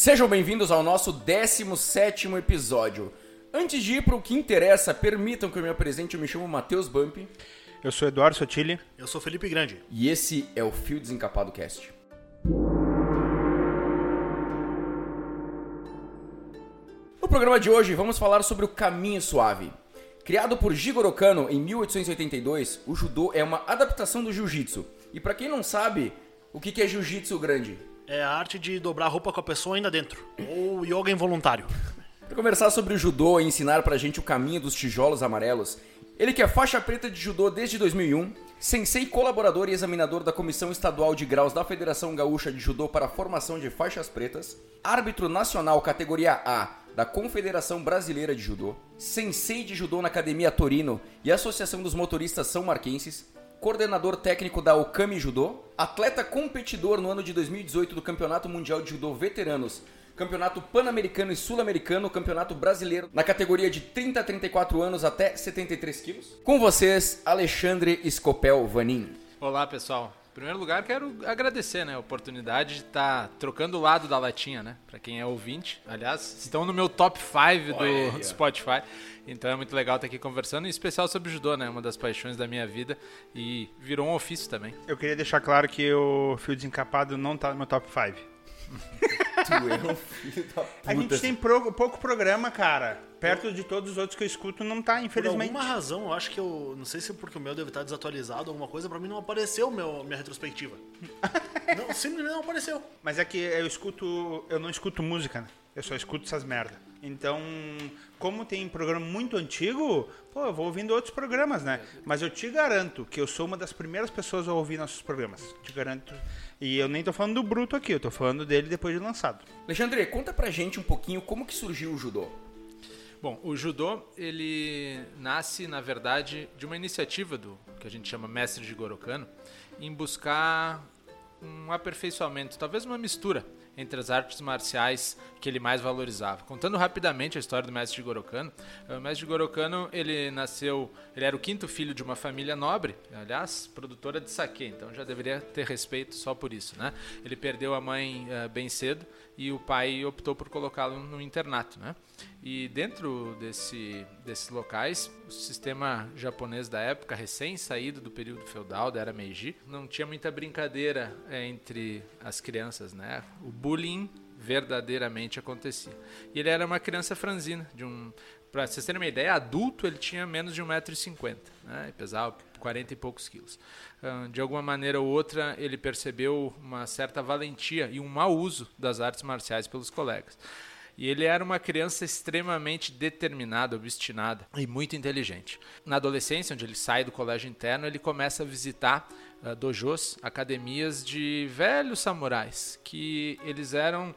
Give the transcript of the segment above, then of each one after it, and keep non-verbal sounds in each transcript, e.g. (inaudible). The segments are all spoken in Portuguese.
Sejam bem-vindos ao nosso 17 episódio. Antes de ir para o que interessa, permitam que eu me apresente. Eu me chamo Matheus Bump. Eu sou Eduardo Sotile. Eu sou Felipe Grande. E esse é o Fio Desencapado Cast. No programa de hoje, vamos falar sobre o caminho suave. Criado por Jigoro Kano em 1882, o judô é uma adaptação do jiu-jitsu. E para quem não sabe, o que é jiu-jitsu grande? É a arte de dobrar roupa com a pessoa ainda dentro. Ou yoga involuntário. Para conversar sobre o judô e ensinar pra gente o caminho dos tijolos amarelos, ele que é faixa preta de judô desde 2001, sensei colaborador e examinador da Comissão Estadual de Graus da Federação Gaúcha de Judô para a Formação de Faixas Pretas, árbitro nacional categoria A da Confederação Brasileira de Judô, sensei de judô na Academia Torino e Associação dos Motoristas São Marquenses, coordenador técnico da Okami Judô, atleta competidor no ano de 2018 do Campeonato Mundial de Judô Veteranos, Campeonato Pan-Americano e Sul-Americano, Campeonato Brasileiro na categoria de 30 a 34 anos até 73 quilos. Com vocês, Alexandre Scopel Vanin. Olá, pessoal. Em primeiro lugar, quero agradecer né, a oportunidade de estar tá trocando o lado da latinha, né? Para quem é ouvinte. Aliás, estão no meu top 5 do (laughs) Spotify. Então é muito legal estar aqui conversando, em especial sobre judô, né? Uma das paixões da minha vida e virou um ofício também. Eu queria deixar claro que o fio desencapado não tá no meu top 5 (laughs) tu é um filho da puta. A gente tem pro, pouco programa, cara. Perto de todos os outros que eu escuto, não tá, infelizmente. Por alguma razão, eu acho que eu. Não sei se é porque o meu deve estar desatualizado, alguma coisa, pra mim não apareceu meu, minha retrospectiva. (laughs) não, simplesmente não apareceu. Mas é que eu escuto. Eu não escuto música, né? Eu só escuto essas merda. Então, como tem programa muito antigo, pô, eu vou ouvindo outros programas, né? Mas eu te garanto que eu sou uma das primeiras pessoas a ouvir nossos programas. Te garanto. E eu nem tô falando do Bruto aqui, eu tô falando dele depois de lançado. Alexandre, conta pra gente um pouquinho como que surgiu o judô. Bom, o judô, ele nasce, na verdade, de uma iniciativa do que a gente chama Mestre de Gorokano, em buscar um aperfeiçoamento, talvez uma mistura entre as artes marciais que ele mais valorizava. Contando rapidamente a história do mestre Jigoro Kano, o mestre Jigoro Kano, ele nasceu, ele era o quinto filho de uma família nobre, aliás, produtora de saque, então já deveria ter respeito só por isso, né? Ele perdeu a mãe uh, bem cedo e o pai optou por colocá-lo no internato, né? E dentro desse, desses locais, o sistema japonês da época, recém saído do período feudal, da era Meiji, não tinha muita brincadeira é, entre as crianças, né? O bullying verdadeiramente acontecia. E ele era uma criança franzina, de um para vocês terem uma ideia, adulto ele tinha menos de 1,50m, né? pesava 40 e poucos quilos. De alguma maneira ou outra, ele percebeu uma certa valentia e um mau uso das artes marciais pelos colegas. E ele era uma criança extremamente determinada, obstinada e muito inteligente. Na adolescência, onde ele sai do colégio interno, ele começa a visitar uh, dojos, academias de velhos samurais, que eles eram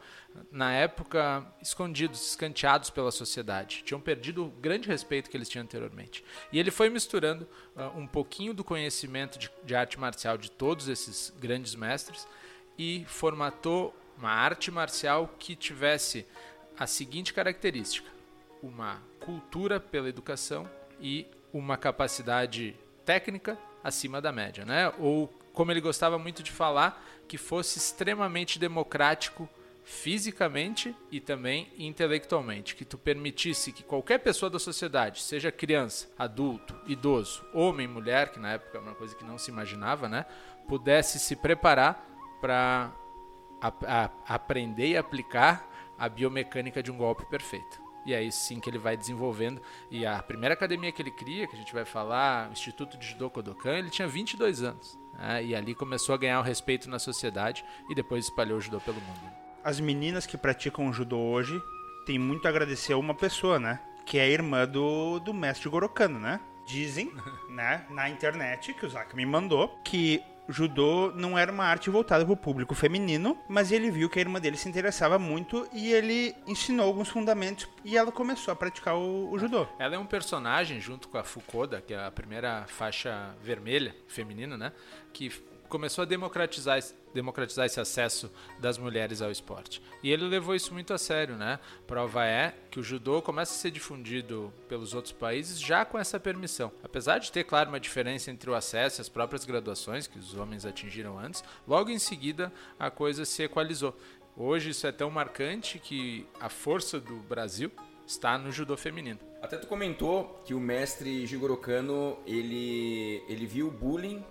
na época escondidos, escanteados pela sociedade. Tinham perdido o grande respeito que eles tinham anteriormente. E ele foi misturando uh, um pouquinho do conhecimento de, de arte marcial de todos esses grandes mestres e formatou uma arte marcial que tivesse a seguinte característica: uma cultura pela educação e uma capacidade técnica acima da média, né? Ou como ele gostava muito de falar, que fosse extremamente democrático fisicamente e também intelectualmente, que tu permitisse que qualquer pessoa da sociedade, seja criança, adulto, idoso, homem, mulher, que na época era uma coisa que não se imaginava, né, pudesse se preparar para aprender e aplicar a biomecânica de um golpe perfeito. E é isso sim que ele vai desenvolvendo. E a primeira academia que ele cria, que a gente vai falar, o Instituto de Judô Kodokan, ele tinha 22 anos. Né? E ali começou a ganhar o respeito na sociedade e depois espalhou o judô pelo mundo. As meninas que praticam judô hoje têm muito a agradecer a uma pessoa, né? Que é a irmã do, do mestre Gorokano, né? Dizem, (laughs) né, na internet, que o Zaka me mandou, que judô não era uma arte voltada para o público feminino, mas ele viu que a irmã dele se interessava muito e ele ensinou alguns fundamentos e ela começou a praticar o, o judô. Ela é um personagem junto com a Fukoda, que é a primeira faixa vermelha feminina, né? Que começou a democratizar, democratizar esse acesso das mulheres ao esporte. E ele levou isso muito a sério, né? Prova é que o judô começa a ser difundido pelos outros países já com essa permissão. Apesar de ter, claro, uma diferença entre o acesso e as próprias graduações que os homens atingiram antes, logo em seguida a coisa se equalizou. Hoje isso é tão marcante que a força do Brasil está no judô feminino. Até tu comentou que o mestre Jigoro Kano, ele, ele viu o bullying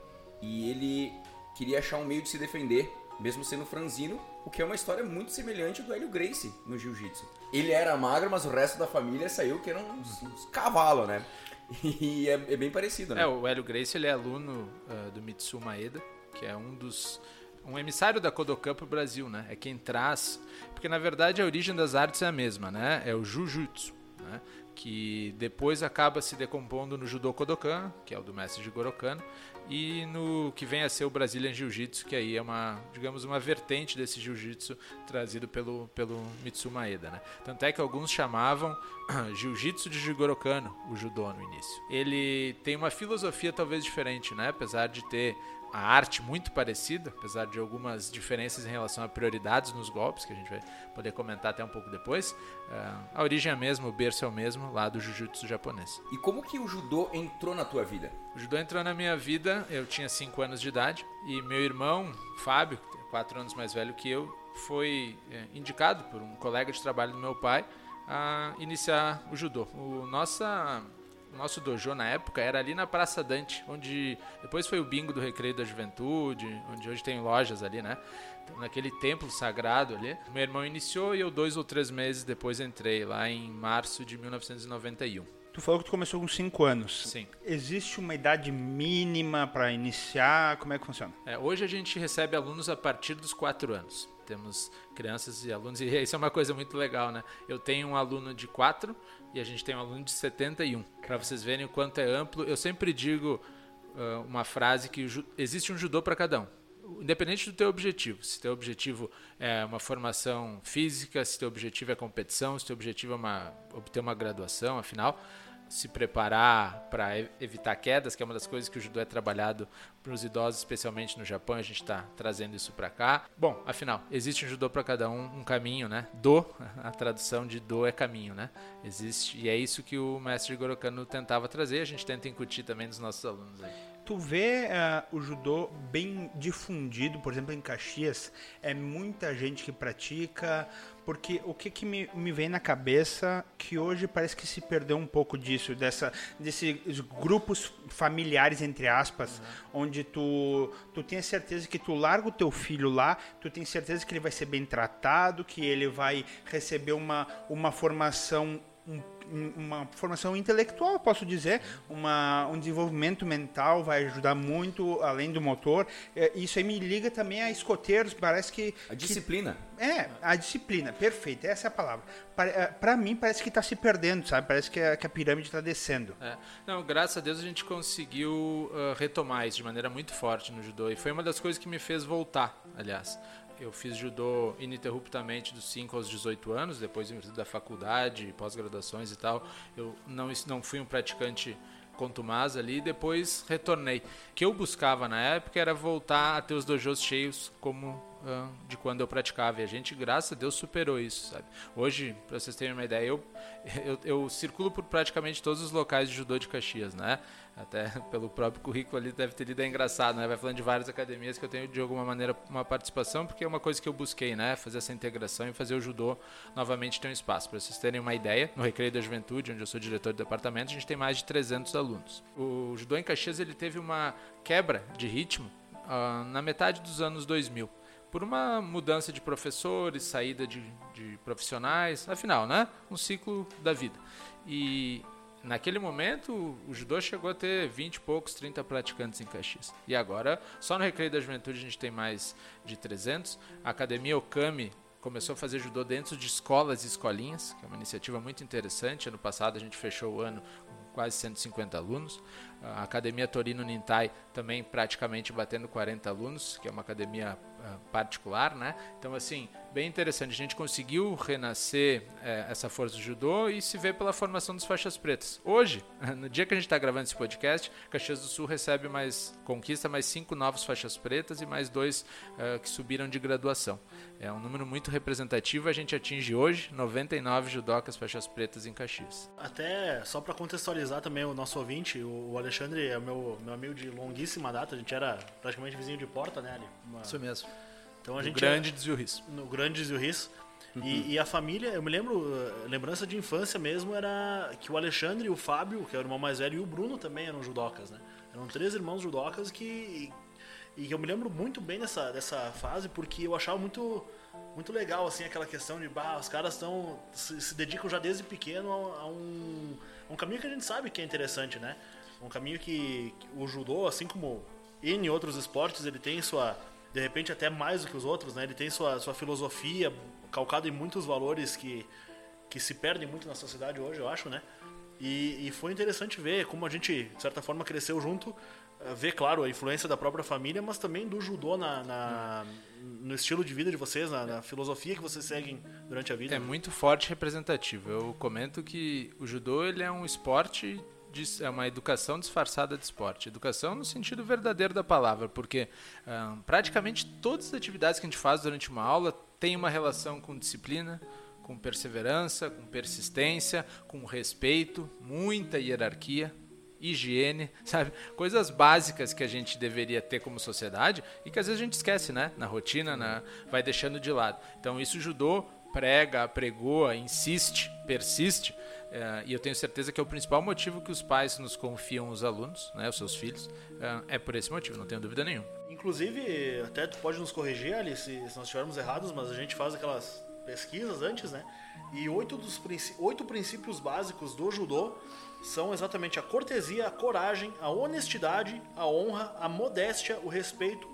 e ele queria achar um meio de se defender, mesmo sendo franzino, o que é uma história muito semelhante do Hélio Gracie no jiu-jitsu. Ele era magro, mas o resto da família saiu que eram uns, uns cavalos, né? (laughs) E é, é, bem parecido, né? É, o Hélio Gracie ele é aluno uh, do Mitsu Maeda, que é um dos um emissário da Kodokan pro Brasil, né? É quem traz, porque na verdade a origem das artes é a mesma, né? É o Jujutsu, né? Que depois acaba se decompondo no Judo Kodokan, que é o do mestre Jigoro Kano, e no que vem a ser o Brazilian Jiu-Jitsu, que aí é uma, digamos, uma vertente desse Jiu-Jitsu trazido pelo, pelo Mitsu Maeda, né? Tanto é que alguns chamavam (clears throat) Jiu-Jitsu de Jigoro Kano, o judô no início. Ele tem uma filosofia talvez diferente, né? Apesar de ter a arte muito parecida, apesar de algumas diferenças em relação a prioridades nos golpes, que a gente vai poder comentar até um pouco depois. Uh, a origem é a mesma, o berço é o mesmo, lá do jiu-jitsu japonês. E como que o judô entrou na tua vida? O judô entrou na minha vida, eu tinha 5 anos de idade, e meu irmão, Fábio, 4 anos mais velho que eu, foi é, indicado por um colega de trabalho do meu pai a iniciar o judô. O nossa nosso dojo na época era ali na Praça Dante, onde depois foi o bingo do Recreio da Juventude, onde hoje tem lojas ali, né? Então, naquele templo sagrado ali. Meu irmão iniciou e eu dois ou três meses depois entrei, lá em março de 1991. Tu falou que tu começou com 5 anos. Sim. Existe uma idade mínima para iniciar? Como é que funciona? É, hoje a gente recebe alunos a partir dos 4 anos. Temos crianças e alunos, (laughs) e isso é uma coisa muito legal, né? Eu tenho um aluno de 4 e a gente tem um aluno de 71. Para vocês verem o quanto é amplo, eu sempre digo uh, uma frase que existe um judô para cada um. Independente do teu objetivo, se teu objetivo é uma formação física, se teu objetivo é competição, se teu objetivo é uma, obter uma graduação, afinal, se preparar para evitar quedas, que é uma das coisas que o judô é trabalhado para os idosos, especialmente no Japão, a gente está trazendo isso para cá. Bom, afinal, existe um judô para cada um, um caminho, né? Do, (laughs) a tradução de do é caminho, né? Existe, e é isso que o mestre Gorokano tentava trazer, a gente tenta incutir também nos nossos alunos aí. Tu vê uh, o judô bem difundido, por exemplo, em Caxias, é muita gente que pratica, porque o que, que me, me vem na cabeça que hoje parece que se perdeu um pouco disso, dessa, desses grupos familiares, entre aspas, uhum. onde tu, tu tem certeza que tu larga o teu filho lá, tu tem certeza que ele vai ser bem tratado, que ele vai receber uma, uma formação um uma formação intelectual, posso dizer, uma, um desenvolvimento mental vai ajudar muito, além do motor. É, isso aí me liga também a escoteiros, parece que... A disciplina. Que, é, a disciplina, perfeito, essa é a palavra. Para é, mim parece que está se perdendo, sabe? Parece que a, que a pirâmide está descendo. É. Não, graças a Deus a gente conseguiu uh, retomar isso de maneira muito forte no judô. E foi uma das coisas que me fez voltar, aliás eu fiz judô ininterruptamente dos 5 aos 18 anos, depois da faculdade, pós-graduações e tal. Eu não, não fui um praticante contumaz ali, depois retornei. O que eu buscava na época era voltar a ter os dojos cheios como de quando eu praticava. E a gente, graças a Deus, superou isso, sabe? Hoje, para vocês terem uma ideia, eu, (laughs) eu, eu circulo por praticamente todos os locais de judô de Caxias, né? Até (laughs) pelo próprio currículo ali deve ter lido é engraçado, né? Vai falando de várias academias que eu tenho de alguma maneira uma participação, porque é uma coisa que eu busquei, né? Fazer essa integração e fazer o judô novamente ter um espaço. Para vocês terem uma ideia, no Recreio da Juventude, onde eu sou diretor do departamento, a gente tem mais de 300 alunos. O judô em Caxias ele teve uma quebra de ritmo uh, na metade dos anos 2000 por uma mudança de professores, saída de, de profissionais, afinal, né? Um ciclo da vida. E Naquele momento, o judô chegou a ter 20 e poucos, 30 praticantes em Caxias. E agora, só no Recreio da Juventude a gente tem mais de 300. A Academia Okami começou a fazer judô dentro de escolas e escolinhas, que é uma iniciativa muito interessante. Ano passado a gente fechou o ano com quase 150 alunos. A Academia Torino Nintai também praticamente batendo 40 alunos, que é uma academia uh, particular, né? Então, assim, bem interessante. A gente conseguiu renascer é, essa força do judô e se vê pela formação dos faixas pretas. Hoje, (laughs) no dia que a gente está gravando esse podcast, Caxias do Sul recebe mais, conquista mais cinco novas faixas pretas e mais dois uh, que subiram de graduação. É um número muito representativo. A gente atinge hoje 99 judocas faixas pretas em Caxias. Até só para contextualizar também o nosso ouvinte, o Alexandre é meu, meu amigo de longuíssima data. A gente era praticamente vizinho de porta, né, ali? Uma... Isso mesmo Então a O gente grande desvio riso. no grande Zio Riz. E, e a família, eu me lembro, eh, lembrança de infância mesmo era que o Alexandre, o Fábio, que é o irmão mais velho, e o Bruno também eram judocas, né? Eram três irmãos judocas que. E eu me lembro muito bem dessa, dessa fase porque eu achava muito, muito legal, assim, aquela questão de, bah, os caras estão. Se, se dedicam já desde pequeno a, a um, a um caminho que a gente sabe que é interessante, né? Um caminho que, que o judô, assim como N outros esportes, ele tem sua. De repente, até mais do que os outros, né? Ele tem sua, sua filosofia calcada em muitos valores que, que se perdem muito na sociedade hoje, eu acho, né? E, e foi interessante ver como a gente, de certa forma, cresceu junto. eh, Ver, claro, a influência da própria família, mas também do judô na, na- no estilo de vida de vocês, na, na filosofia que vocês seguem durante a vida. É muito forte e representativo. Eu comento que o judô ele é um esporte, é uma educação disfarçada de esporte. Educação no sentido verdadeiro da palavra, porque ah, praticamente todas as atividades que a gente faz durante uma aula têm uma relação com disciplina, com perseverança, com persistência, com respeito, muita hierarquia higiene, (laughs) sabe? Coisas básicas que a gente deveria ter como sociedade e que às vezes a gente esquece, né? Na rotina, na... vai deixando de lado. Então isso judô prega, apregoa, insiste, persiste. Eh, e eu tenho certeza que é o principal motivo que os pais nos confiam os alunos, né, os seus filhos, eh, é por esse motivo, não tenho dúvida nenhuma. Inclusive, até tu pode nos corrigir, Ali, se, se nós estivermos errados, mas a gente faz aquelas pesquisas antes, né? E oito, dos oito princípios básicos do judô são exatamente a cortesia, a coragem, a honestidade, a honra, a modéstia, o respeito,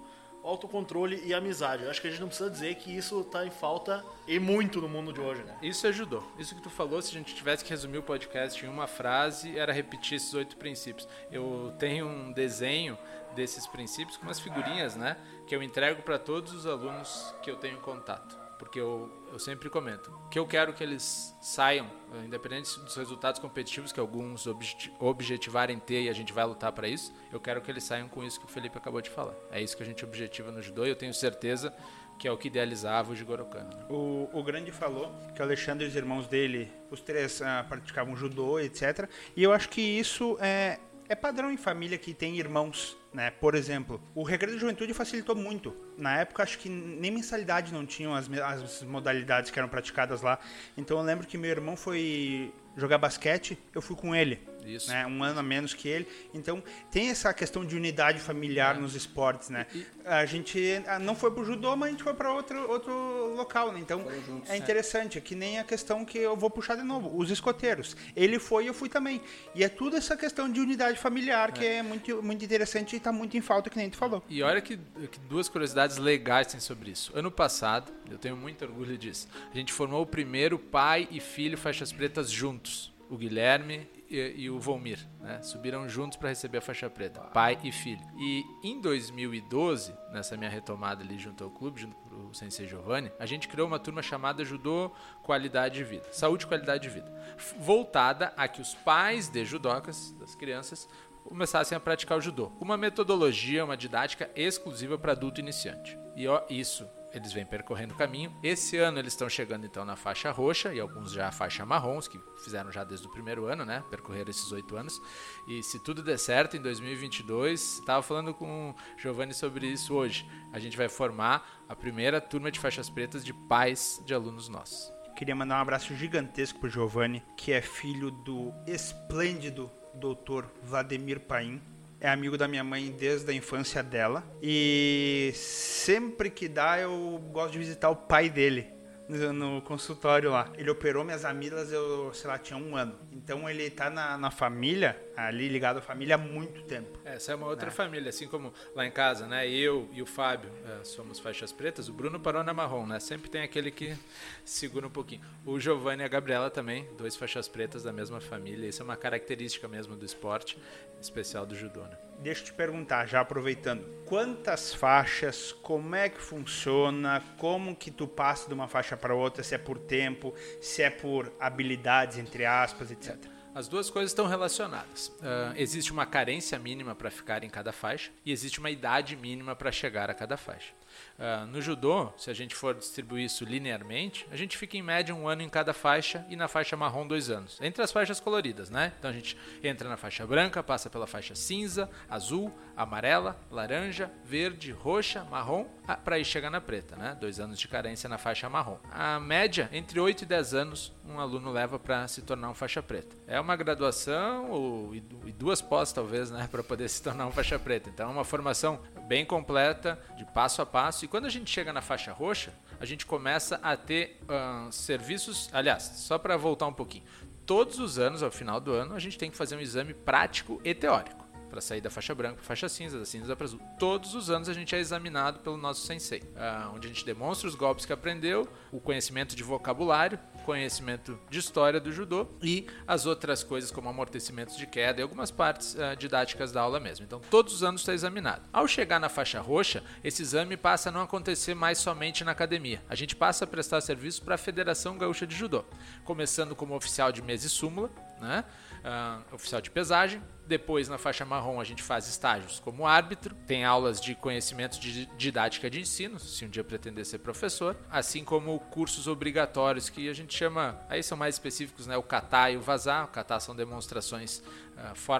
autocontrole e amizade. Eu acho que a gente não precisa dizer que isso está em falta e muito no mundo de hoje, né? Isso ajudou. Isso que tu falou, se a gente tivesse que resumir o podcast em uma frase, era repetir esses oito princípios. Eu tenho um desenho desses princípios com umas figurinhas, né? Que eu entrego para todos os alunos que eu tenho contato. Porque eu, eu sempre comento que eu quero que eles saiam, eh, independente dos resultados competitivos que alguns objet- objetivarem ter e a gente vai lutar para isso, eu quero que eles saiam com isso que o Felipe acabou de falar. É isso que a gente objetiva no judô e eu tenho certeza que é o que idealizava o Jigoro Kano. né? O, o Grande falou que o Alexandre e os irmãos dele, os três ah, praticavam judô, etc. E eu acho que isso é, é padrão em família que tem irmãos, né? Por exemplo, o Recreio da Juventude facilitou muito. Na época, acho que nem mensalidade não tinham as, as modalidades que eram praticadas lá. Então eu lembro que meu irmão foi jogar basquete, eu fui com ele. Isso. Né? Um ano a menos que ele. Então tem essa questão de unidade familiar nos esportes, né? A gente ah, não foi pro judô, mas a gente foi para outro, outro local, né? Então é interessante, é que nem a questão que eu vou puxar de novo, os escoteiros. Ele foi e eu fui também. E é tudo essa questão de unidade familiar que é muito, muito interessante e tá muito em falta, que nem tu falou. E olha que, que duas curiosidades legais tem sobre isso. Ano passado, eu tenho muito orgulho disso, a gente formou o primeiro pai e filho faixas pretas juntos. O Guilherme e, e o Volmir, né? Subiram juntos para receber a faixa preta, pai e filho. E em 2012, nessa minha retomada ali junto ao clube, junto o Sensei Giovanni, a gente criou uma turma chamada Judô Qualidade de Vida, Saúde e Qualidade de Vida, voltada a que os pais de judocas, das crianças, começassem a praticar o judô. Uma metodologia, uma didática exclusiva para adulto iniciante. E ó, isso eles vêm percorrendo o caminho. Esse ano eles estão chegando então na faixa roxa e alguns já faixa marrom, os que fizeram já desde o primeiro ano, né? Percorreram esses oito anos. E se tudo der certo, em 2022, estava falando com o Giovanni sobre isso hoje. A gente vai formar a primeira turma de faixas pretas de pais de alunos nossos. Queria mandar um abraço gigantesco pro Giovanni, que é filho do esplêndido doutor Vladimir Paim. É amigo da minha mãe desde a infância dela. E sempre que dá, eu gosto de visitar o pai dele no, consultório lá. Ele operou minhas amilas, eu, sei lá, tinha um ano. Então ele tá na, na família, ali ligado à família há muito tempo. Essa é uma outra família, assim como lá em casa, né? Eu e o Fábio eh, somos faixas pretas, o Bruno parou na marrom, né? Sempre tem aquele que segura um pouquinho. O Giovanni e a Gabriela também, dois faixas pretas da mesma família. Isso é uma característica mesmo do esporte, especial do judô, né? Deixa eu te perguntar, já aproveitando, quantas faixas, como é que funciona, como que tu passa de uma faixa para outra, se é por tempo, se é por habilidades, entre aspas, etc. As duas coisas estão relacionadas. Uh, existe uma carência mínima para ficar em cada faixa e existe uma idade mínima para chegar a cada faixa. Uh, no judô, se a gente for distribuir isso linearmente, a gente fica em média um ano em cada faixa e na faixa marrom dois anos. Entre as faixas coloridas, né? Então a gente entra na faixa branca, passa pela faixa cinza, azul, amarela, laranja, verde, roxa, marrom, ah, para aí chegar na preta, né? Dois anos de carência na faixa marrom. A média, entre 8 e 10 anos, um aluno leva para se tornar um faixa preta. É uma graduação ou, e duas pós, talvez, né? (laughs) Para poder se tornar um faixa preta. Então é uma formação bem completa, de passo a passo. E quando a gente chega na faixa roxa, a gente começa a ter uh, serviços. Aliás, só para voltar um pouquinho. Todos os anos, ao final do ano, a gente tem que fazer um exame prático e teórico para sair da faixa branca para faixa cinza, da cinza para azul. Todos os anos a gente é examinado pelo nosso sensei, uh, onde a gente demonstra os golpes que aprendeu, o conhecimento de vocabulário, conhecimento de história do judô e as outras coisas como amortecimentos de queda e algumas partes uh, didáticas da aula mesmo. Então todos os anos está examinado. Ao chegar na faixa roxa, esse exame passa a não acontecer mais somente na academia. A gente passa a prestar serviço para a Federação Gaúcha de Judô, começando como oficial de mesa e súmula, né? Uh, oficial de pesagem, depois, na faixa marrom, a gente faz estágios como árbitro, tem aulas de conhecimento de didática de ensino, se um dia pretender ser professor, assim como cursos obrigatórios que a gente chama, aí são mais específicos, né? O catar e o vazar. O catar são demonstrações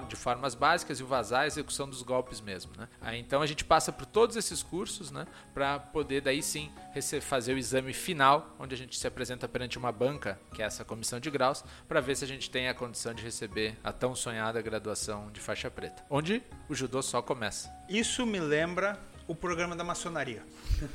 de formas básicas e o vazar é a execução dos golpes mesmo, né? Então a gente passa por todos esses cursos, né? Para poder daí sim fazer o exame final, onde a gente se apresenta perante uma banca, que é essa comissão de graus, para ver se a gente tem a condição de receber a tão sonhada graduação de faixa preta, onde o judô só começa. Isso me lembra o programa da maçonaria.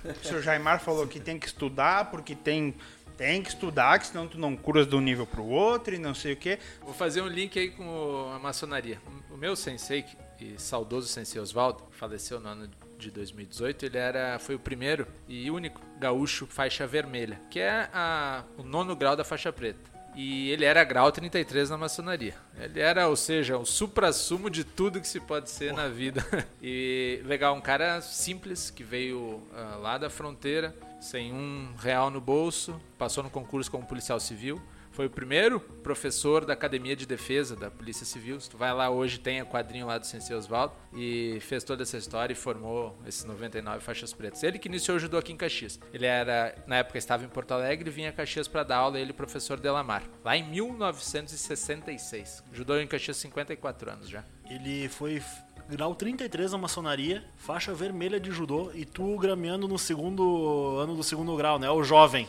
o senhor Jaimar falou que tem que estudar porque tem tem que estudar, que senão tu não curas de um nível para o outro e não sei o que. Vou fazer um link aí com a maçonaria. O meu sensei, e saudoso sensei Oswaldo, faleceu no ano de 2018, ele era, foi o primeiro e único gaúcho faixa vermelha, que é a, o nono grau da faixa preta. E ele era grau 33 na maçonaria. Ele era, ou seja, o supra-sumo de tudo que se pode ser na vida. (laughs) E legal, um cara simples que veio uh, lá da fronteira, sem um real no bolso, passou no concurso como policial civil foi o primeiro professor da Academia de Defesa da Polícia Civil. Se tu vai lá hoje, tem o quadrinho lá do Sensei Oswaldo e fez toda essa história e formou esses 99 faixas pretas. Ele que iniciou o judô aqui em Caxias. Ele era, na época estava em Porto Alegre vinha a Caxias para dar aula, ele professor Delamar, lá em 1966. Judô em Caxias 54 anos já. Ele foi grau 33 na maçonaria, faixa vermelha de judô e tu grameando no segundo ano do segundo grau, né? O jovem.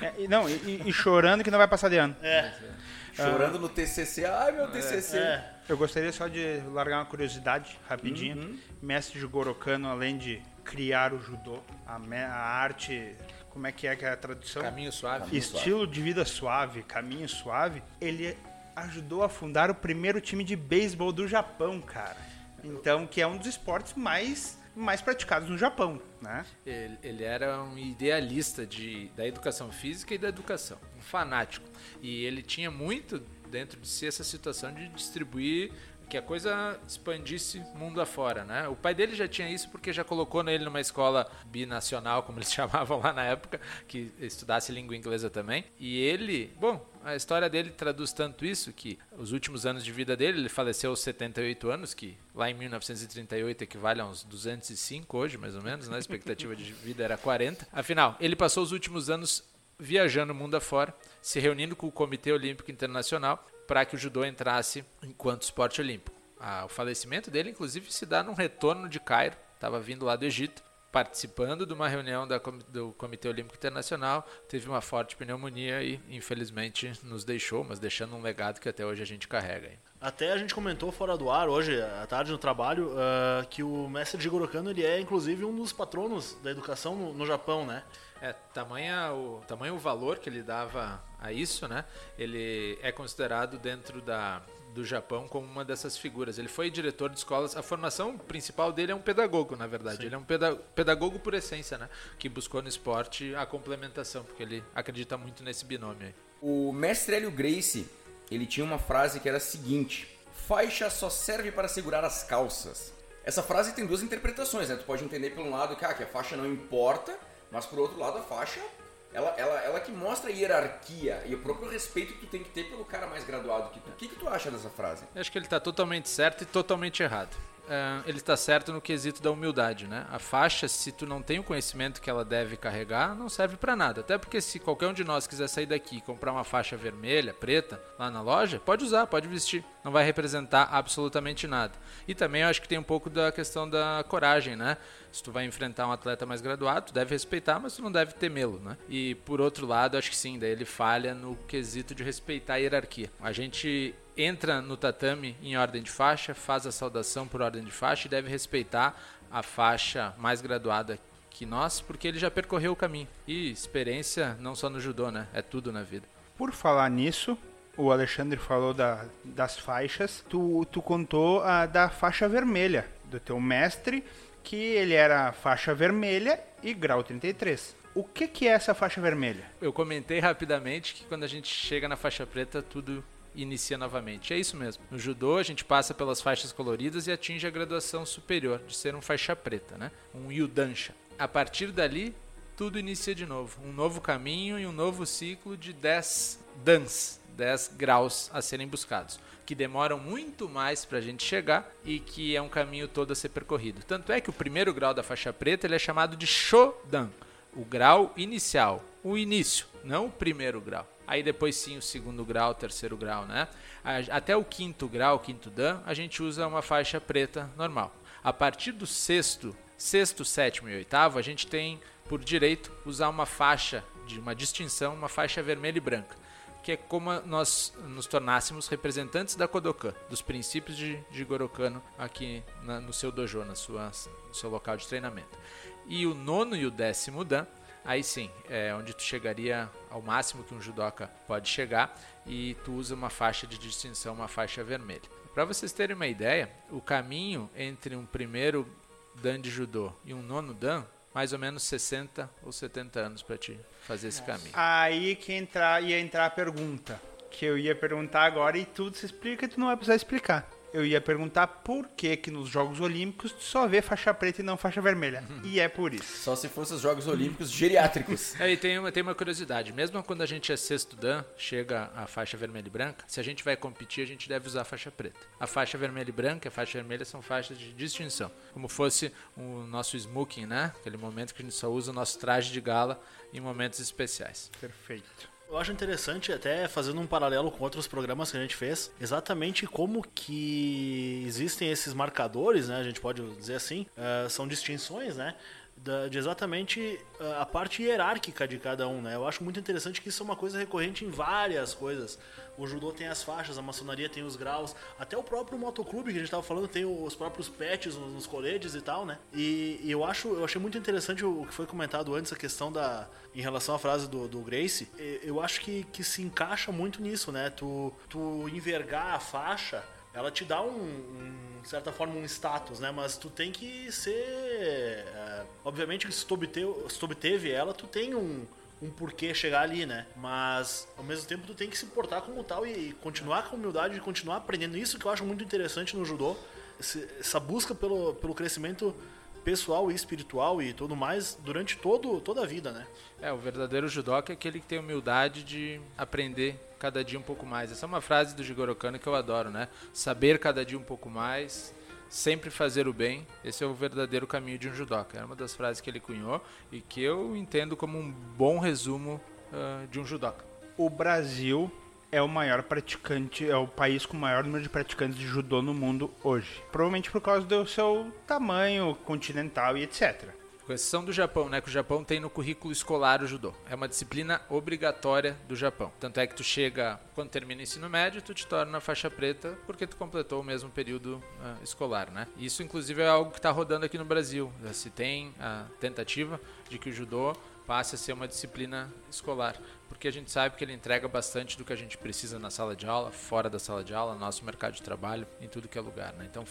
É, não, e, e, chorando que não vai passar de ano. É. Chorando no TCC. Ai, meu TCC. É. Eu gostaria só de largar uma curiosidade rapidinho. Uhum. Mestre de Gorokano, além de criar o judô, a, a arte como é que é que é a tradução? Caminho suave. Caminho Estilo suave. de vida suave, caminho suave. Ele ajudou a fundar o primeiro time de beisebol do Japão, cara. Então, que é um dos esportes mais mais praticados no Japão, né? Ele, ele, era um idealista de, da educação física e da educação, um fanático. E ele tinha muito dentro de si essa situação de distribuir que a coisa expandisse mundo afora, né? O pai dele já tinha isso porque já colocou ele numa escola binacional, como eles (laughs) chamavam lá na época, que estudasse língua inglesa também. E ele, bom, a história dele traduz tanto isso que os últimos anos de vida dele, ele faleceu aos 78 anos, que lá em 1938 equivale a uns 205 hoje, mais ou menos, né? A expectativa de vida era 40. Afinal, ele passou os últimos anos viajando mundo afora, se reunindo com o Comitê Olímpico Internacional para que o judô entrasse enquanto esporte olímpico. Ah, o falecimento dele, inclusive, se dá num retorno de Cairo, estava vindo lá do Egito, participando de uma reunião da, do Comitê Olímpico Internacional, teve uma forte pneumonia e, infelizmente, nos deixou, mas deixando um legado que até hoje a gente carrega. Até a gente comentou fora do ar, hoje, à tarde, no trabalho, uh, que o mestre Jigoro Kano ele é, inclusive, um dos patronos da educação no, no Japão, né? É, tamanha o, tamanho o valor que ele dava a isso, né? Ele é considerado dentro da, do Japão como uma dessas figuras. Ele foi diretor de escolas. A formação principal dele é um pedagogo, na verdade. Sim. Ele é um pedagogo por essência, né? Que buscou no esporte a complementação, porque ele acredita muito nesse binômio aí. O mestre Hélio Gracie, ele tinha uma frase que era a seguinte: faixa só serve para segurar as calças. Essa frase tem duas interpretações, né? Tu pode entender pelo lado que, ah, que a faixa não importa, mas por outro lado, a faixa ela, ela, ela que mostra a hierarquia e o próprio respeito que tu tem que ter pelo cara mais graduado que tu. O que, que tu acha dessa frase? Eu acho que ele está totalmente certo e totalmente errado. Uh, ele está certo no quesito da humildade, né? A faixa, se tu não tem o conhecimento que ela deve carregar, não serve para nada. Até porque se qualquer um de nós quiser sair daqui e comprar uma faixa vermelha, preta, lá na loja, pode usar, pode vestir. Não vai representar absolutamente nada. E também eu acho que tem um pouco da questão da coragem, né? Se tu vai enfrentar um atleta mais graduado, tu deve respeitar, mas tu não deve temê-lo, né? E por outro lado, acho que sim, daí ele falha no quesito de respeitar a hierarquia. A gente entra no tatame em ordem de faixa, faz a saudação por ordem de faixa e deve respeitar a faixa mais graduada que nós, porque ele já percorreu o caminho. E experiência não só no judô, né? É tudo na vida. Por falar nisso, o Alexandre falou da, das faixas, tu, tu contou a da faixa vermelha do teu mestre, que ele era faixa vermelha e grau 33. O que, que é essa faixa vermelha? Eu comentei rapidamente que quando a gente chega na faixa preta, tudo inicia novamente. É isso mesmo. No judô, a gente passa pelas faixas coloridas e atinge a graduação superior, de ser um faixa preta, né? um yudansha. A partir dali, tudo inicia de novo. Um novo caminho e um novo ciclo de 10 dans, 10 graus a serem buscados, que demoram muito mais para a gente chegar e que é um caminho todo a ser percorrido. Tanto é que o primeiro grau da faixa preta ele é chamado de Shodan, o grau inicial, o início, não o primeiro grau. Aí depois sim o segundo grau, terceiro grau, né? Até o quinto grau, quinto dan, a gente usa uma faixa preta normal. A partir do sexto, sexto, sétimo e oitavo, a gente tem por direito usar uma faixa de uma distinção, uma faixa vermelha e branca, que é como nós nos tornássemos representantes da Kodokan, dos princípios de, de Gorokano aqui na, no seu dojo, na sua, no seu local de treinamento. E o nono e o décimo dan aí sim, é onde tu chegaria ao máximo que um judoca pode chegar e tu usa uma faixa de distinção, uma faixa vermelha. Para vocês terem uma ideia, o caminho entre um primeiro dan de judô e um nono dan, mais ou menos 60 ou 70 anos para ti fazer esse caminho. Aí que entrar, ia entrar a pergunta, que eu ia perguntar agora e tudo se explica e tu não vai precisar explicar eu ia perguntar por que que nos Jogos Olímpicos só vê faixa preta e não faixa vermelha. E é por isso. Só se fossem os Jogos Olímpicos geriátricos. É, e tem uma, tem uma curiosidade. Mesmo quando a gente é sexto dan, chega a faixa vermelha e branca, se a gente vai competir, a gente deve usar a faixa preta. A faixa vermelha e branca e a faixa vermelha são faixas de distinção. Como fosse o nosso smoking, né? Aquele momento que a gente só usa o nosso traje de gala em momentos especiais. Perfeito. Eu acho interessante, até fazendo um paralelo com outros programas que a gente fez, exatamente como que existem esses marcadores, né? A gente pode dizer assim, uh, são distinções, né? De exatamente eh, a parte hierárquica de cada um, né? Eu acho muito interessante que isso é uma coisa recorrente em várias coisas. O judô tem as faixas, a maçonaria tem os graus, até o próprio motoclube que a gente estava falando tem os próprios patches nos, nos coletes e tal, né? E, e, eu acho, eu achei muito interessante o que foi comentado antes a questão da em relação à frase do, do Grace. Eu acho que, que se encaixa muito nisso, né? Tu, tu envergar a faixa ela te dá um, um, de certa forma um status, né? Mas tu tem que ser, é, obviamente se tu, obteve, se tu obteve ela, tu tem um, um porquê chegar ali, né? Mas ao mesmo tempo tu tem que se portar como tal e, continuar com humildade e continuar aprendendo isso que eu acho muito interessante no judô, essa busca pelo, pelo crescimento pessoal e espiritual e tudo mais durante todo, toda a vida, né? É, o verdadeiro judoca é aquele que tem humildade de aprender cada dia um pouco mais. Essa é uma frase do Jigoro Kano que eu adoro, né? Saber cada dia um pouco mais, sempre fazer o bem. Esse é o verdadeiro caminho de um judoca. É uma das frases que ele cunhou e que eu entendo como um bom resumo uh, de um judoca. O Brasil é o maior praticante, é o país com o maior número de praticantes de judô no mundo hoje. Provavelmente por causa do seu tamanho continental e etc. Com exceção do Japão, né? Que o Japão tem no currículo escolar o judô. É uma disciplina obrigatória do Japão. Tanto é que tu chega, quando termina o ensino médio, tu te torna faixa preta porque tu completou o mesmo período uh, escolar, né? Isso, inclusive, é algo que está rodando aqui no Brasil. Se tem a tentativa de que o judô passe a ser uma disciplina escolar, porque a gente sabe que ele entrega bastante do que a gente precisa na sala de aula, fora da sala de aula, no nosso mercado de trabalho, em tudo que é lugar. Né? Então,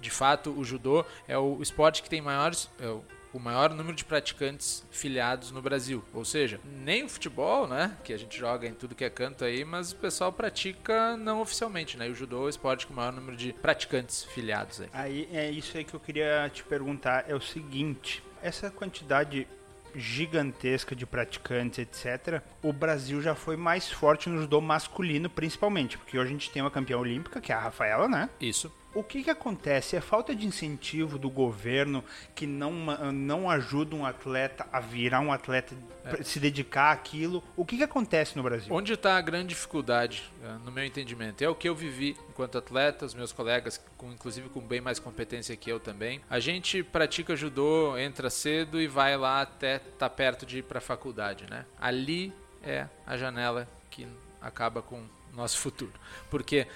de fato, o judô é o esporte que tem maiores, é o o maior número de praticantes filiados no Brasil. Ou seja, nem o futebol, né, que a gente joga em tudo que é canto aí, mas o pessoal pratica não oficialmente, né? E o judô é o esporte com o maior número de praticantes filiados aí. Aí é isso aí que eu queria te perguntar, é o seguinte, essa quantidade gigantesca de praticantes, etc., o Brasil já foi mais forte no judô masculino, principalmente, porque hoje a gente tem uma campeã olímpica, que é a Rafaela, né? Isso. O que, que acontece? É falta de incentivo do governo que não, não ajuda um atleta a virar um atleta, é. se dedicar àquilo. O que, que acontece no Brasil? Onde está a grande dificuldade, é, no meu entendimento? É o que eu vivi enquanto atleta, os meus colegas, com, inclusive com bem mais competência que eu também. A gente pratica judô, entra cedo e vai lá até estar tá perto de ir para a faculdade, né? Ali é a janela que acaba com o nosso futuro. Porque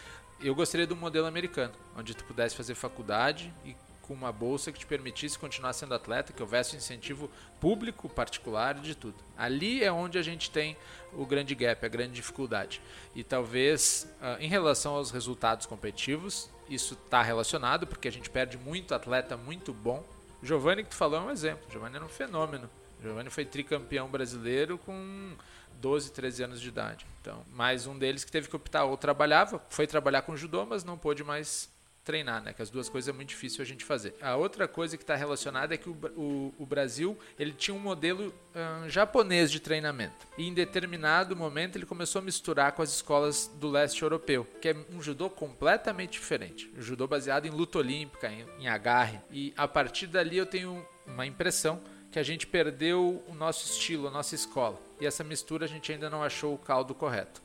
eu gostaria do modelo americano, onde tu pudesse fazer faculdade e com uma bolsa que te permitisse continuar sendo atleta, que houvesse incentivo público, particular, de tudo. Ali é onde a gente tem o grande gap, a grande dificuldade. E talvez, uh, em relação aos resultados competitivos, isso está relacionado, porque a gente perde muito atleta muito bom. Giovanni que tu falou é um exemplo. Giovanni era um fenômeno. Giovanni foi tricampeão brasileiro com 12, 13 anos de idade. Então, mais um deles que teve que optar ou trabalhava, foi trabalhar com judô, mas não pôde mais treinar, né? Que as duas coisas é muito difícil a gente fazer. A outra coisa que está relacionada é que o, o, o, Brasil ele tinha um modelo hum, japonês de treinamento. E em determinado momento ele começou a misturar com as escolas do leste europeu, que é um judô completamente diferente. Um judô baseado em luta olímpica, em, em agarre. E a partir dali eu tenho uma impressão que a gente perdeu o nosso estilo, a nossa escola. E essa mistura a gente ainda não achou o caldo correto.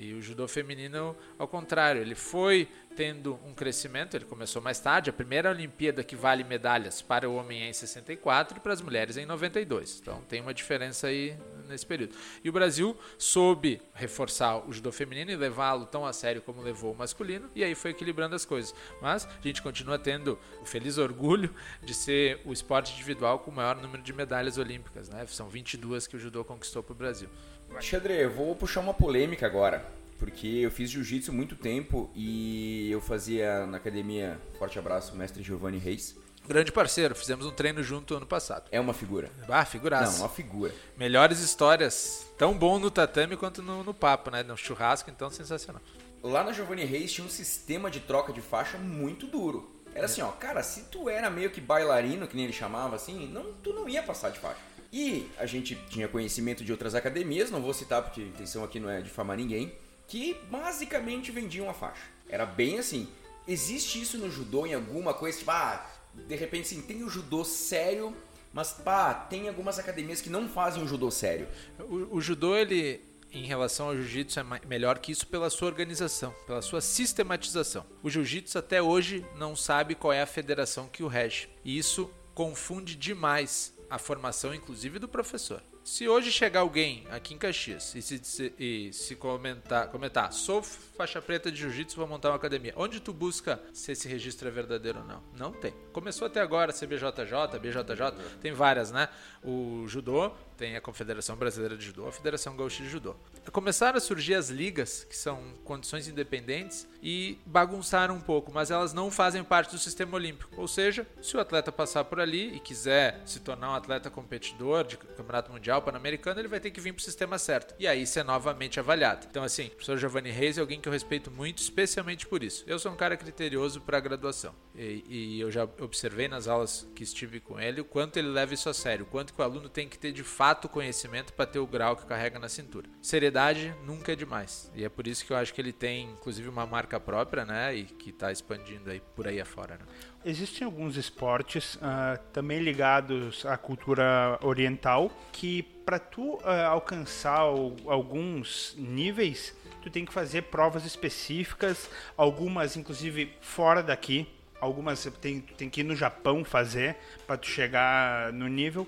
E o judô feminino, ao contrário, ele foi tendo um crescimento, ele começou mais tarde. A primeira Olimpíada que vale medalhas para o homem é em 64 e para as mulheres é em 92. Então tem uma diferença aí nesse período. E o Brasil soube reforçar o judô feminino e levá-lo tão a sério como levou o masculino, e aí foi equilibrando as coisas. Mas a gente continua tendo o feliz orgulho de ser o esporte individual com o maior número de medalhas olímpicas. Né? São 22 que o judô conquistou para o Brasil. Alexandre, eu vou puxar uma polêmica agora, porque eu fiz jiu-jitsu muito tempo e eu fazia na academia, forte abraço, mestre Giovanni Reis. Grande parceiro, fizemos um treino junto ano passado. É uma figura. Ah, figuraça. Não, uma figura. Melhores histórias, tão bom no tatame quanto no, no papo, né? No churrasco, então sensacional. Lá na Giovanni Reis tinha um sistema de troca de faixa muito duro. Era assim, ó, cara, se tu era meio que bailarino, que nem ele chamava, assim, não, tu não ia passar de faixa. E a gente tinha conhecimento de outras academias, não vou citar porque a intenção aqui não é difamar ninguém, que basicamente vendiam a faixa. Era bem assim. Existe isso no judô em alguma coisa? Tipo, ah, de repente sim, tem o judô sério, mas pá, tem algumas academias que não fazem o judô sério. O, o judô, ele, em relação ao jiu-jitsu, é melhor que isso pela sua organização, pela sua sistematização. O jiu-jitsu até hoje não sabe qual é a federação que o rege. E isso confunde demais a formação, inclusive, do professor. Se hoje chegar alguém aqui em Caxias e se, e se comentar, comentar, sou faixa preta de jiu-jitsu, vou montar uma academia. Onde tu busca se esse registro é verdadeiro ou não? Não tem. Começou até agora CBJJ, BJJ, tem várias, né? O judô, tem a Confederação Brasileira de Judô, a Federação Gaúcha de Judô. Começaram a surgir as ligas, que são condições independentes, e bagunçaram um pouco, mas elas não fazem parte do sistema olímpico. Ou seja, se o atleta passar por ali e quiser se tornar um atleta competidor de campeonato mundial, pan-americano, ele vai ter que vir para o sistema certo. E aí ser novamente avaliado. Então, assim, o professor Giovanni Reis é alguém que eu respeito muito, especialmente por isso. Eu sou um cara criterioso para a graduação. E, e eu já observei nas aulas que estive com ele o quanto ele leva isso a sério, o quanto que o aluno tem que ter de fato fato conhecimento para ter o grau que carrega na cintura. Seriedade nunca é demais. E é por isso que eu acho que ele tem, inclusive, uma marca própria, né? E que está expandindo aí por aí afora. Né? Existem alguns esportes uh, também ligados à cultura oriental que para tu uh, alcançar o, alguns níveis tu tem que fazer provas específicas, algumas inclusive fora daqui, algumas tem, tem que ir no Japão fazer para tu chegar no nível.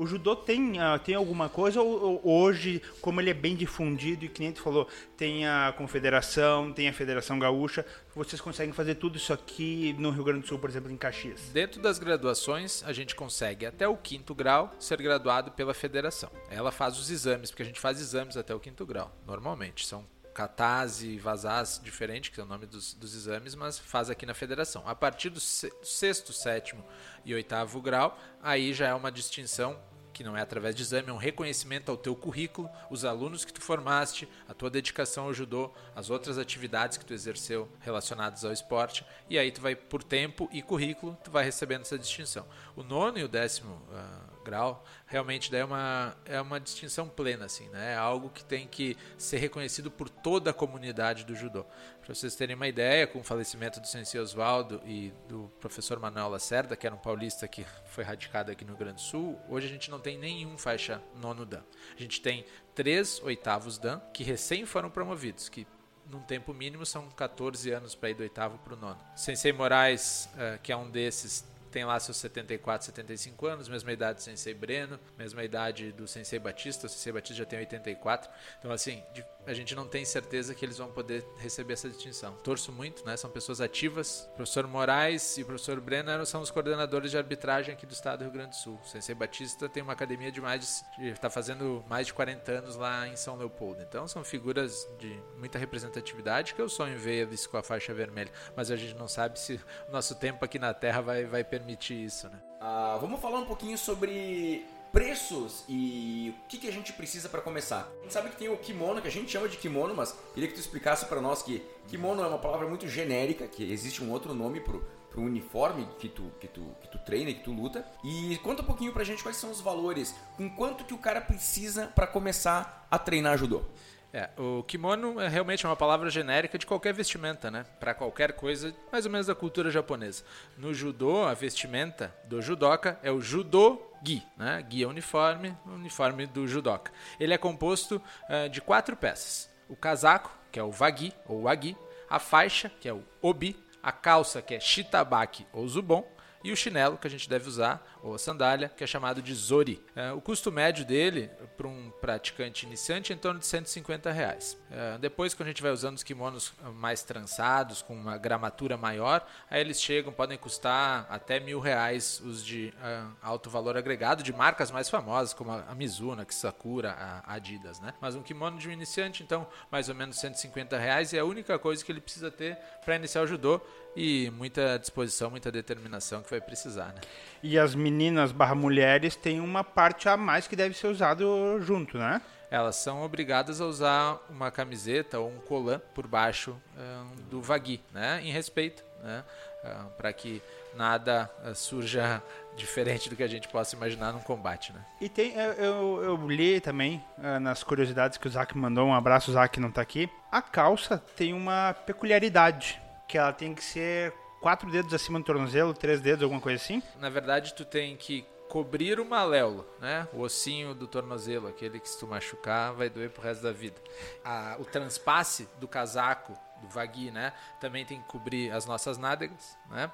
O judô tem, uh, tem alguma coisa ou, ou, hoje, como ele é bem difundido e que nem tu falou, tem a confederação, tem a Federação Gaúcha, vocês conseguem fazer tudo isso aqui no Rio Grande do Sul, por exemplo, em Caxias? Dentro das graduações, a gente consegue até o quinto grau ser graduado pela federação. Ela faz os exames, porque a gente faz exames até o quinto grau, normalmente. São Catase Vazaz, diferente, que é o nome dos, dos, exames, mas faz aqui na federação. A partir do sexto, sétimo e oitavo grau, aí já é uma distinção que não é através de exame, é um reconhecimento ao teu currículo, os alunos que tu formaste, a tua dedicação ao judô, as outras atividades que tu exerceu relacionadas ao esporte, e aí tu vai por tempo e currículo, tu vai recebendo essa distinção. O nono e o décimo uh, grau, realmente daí é uma, é uma distinção plena, assim, né? É algo que tem que ser reconhecido por toda a comunidade do judô. Para vocês terem uma ideia, com o falecimento do Sensei Oswaldo e do professor Manuel Lacerda, que era um paulista que foi radicado aqui no Rio Grande do Sul, hoje a gente não tem nenhum faixa nono dan. A gente tem três oitavos dan que recém foram promovidos, que num tempo mínimo são 14 anos para ir do oitavo para o nono. Sensei Moraes, uh, que é um desses, tem lá seus 74, 75 anos, mesma idade do Sensei Breno, mesma idade do Sensei Batista, o Sensei Batista já tem 84. Então, assim, a gente não tem certeza que eles vão poder receber essa distinção. Torço muito, né? São pessoas ativas. O professor Moraes e o professor Breno são os coordenadores de arbitragem aqui do estado do Rio Grande do Sul. O Sensei Batista tem uma academia de mais de. está fazendo mais de 40 anos lá em São Leopoldo. Então, são figuras de muita representatividade que eu sonho ver eles com a faixa vermelha. Mas a gente não sabe se o nosso tempo aqui na Terra vai, vai permitir isso, né? Ah, vamos falar um pouquinho sobre preços e o que, que a gente precisa para começar. A gente sabe que tem o kimono, que a gente chama de kimono, mas queria que tu explicasse para nós que kimono é uma palavra muito genérica, que existe um outro nome pro, pro uniforme que tu, que, tu, que tu treina, que tu luta. E conta um pouquinho pra gente quais são os valores, com quanto que o cara precisa para começar a treinar judô. É, o kimono é realmente uma palavra genérica de qualquer vestimenta, né? Para qualquer coisa, mais ou menos da cultura japonesa. No judô, a vestimenta do judoca é o judo-gi, né? Gi é uniforme, uniforme do judoca. Ele é composto uh, de quatro peças: o casaco, que é o wagi ou wagi, a faixa, que é o obi, a calça, que é shitabaki ou zubon, e o chinelo que a gente deve usar, ou a sandália, que é chamado de Zori. É, o custo médio dele, para um praticante iniciante, é em torno de 150 reais. É, depois, quando a gente vai usando os kimonos mais trançados, com uma gramatura maior, aí eles chegam, podem custar até mil reais os de uh, alto valor agregado, de marcas mais famosas, como a Mizuno, a Sakura, a Adidas. Né? Mas um kimono de um iniciante, então, mais ou menos 150 reais, é a única coisa que ele precisa ter para iniciar o judô e muita disposição, muita determinação que vai precisar, né? E as meninas barra mulheres têm uma parte a mais que deve ser usado junto, né? Elas são obrigadas a usar uma camiseta ou um colã por baixo um, do vagui, né? Em respeito, né? Um, para que nada uh, surja diferente do que a gente possa imaginar num combate, né? E tem, eu, eu, eu li também uh, nas curiosidades que o Zac mandou, um abraço, o Zac não está aqui. A calça tem uma peculiaridade, que ela tem que ser quatro dedos acima do tornozelo, três dedos, alguma coisa assim? Na verdade, tu tem que cobrir o maléolo, né? O ossinho do tornozelo, aquele que se tu machucar vai doer pro resto da vida. A, o transpasse do casaco do vagui, né? Também tem que cobrir as nossas nádegas, né?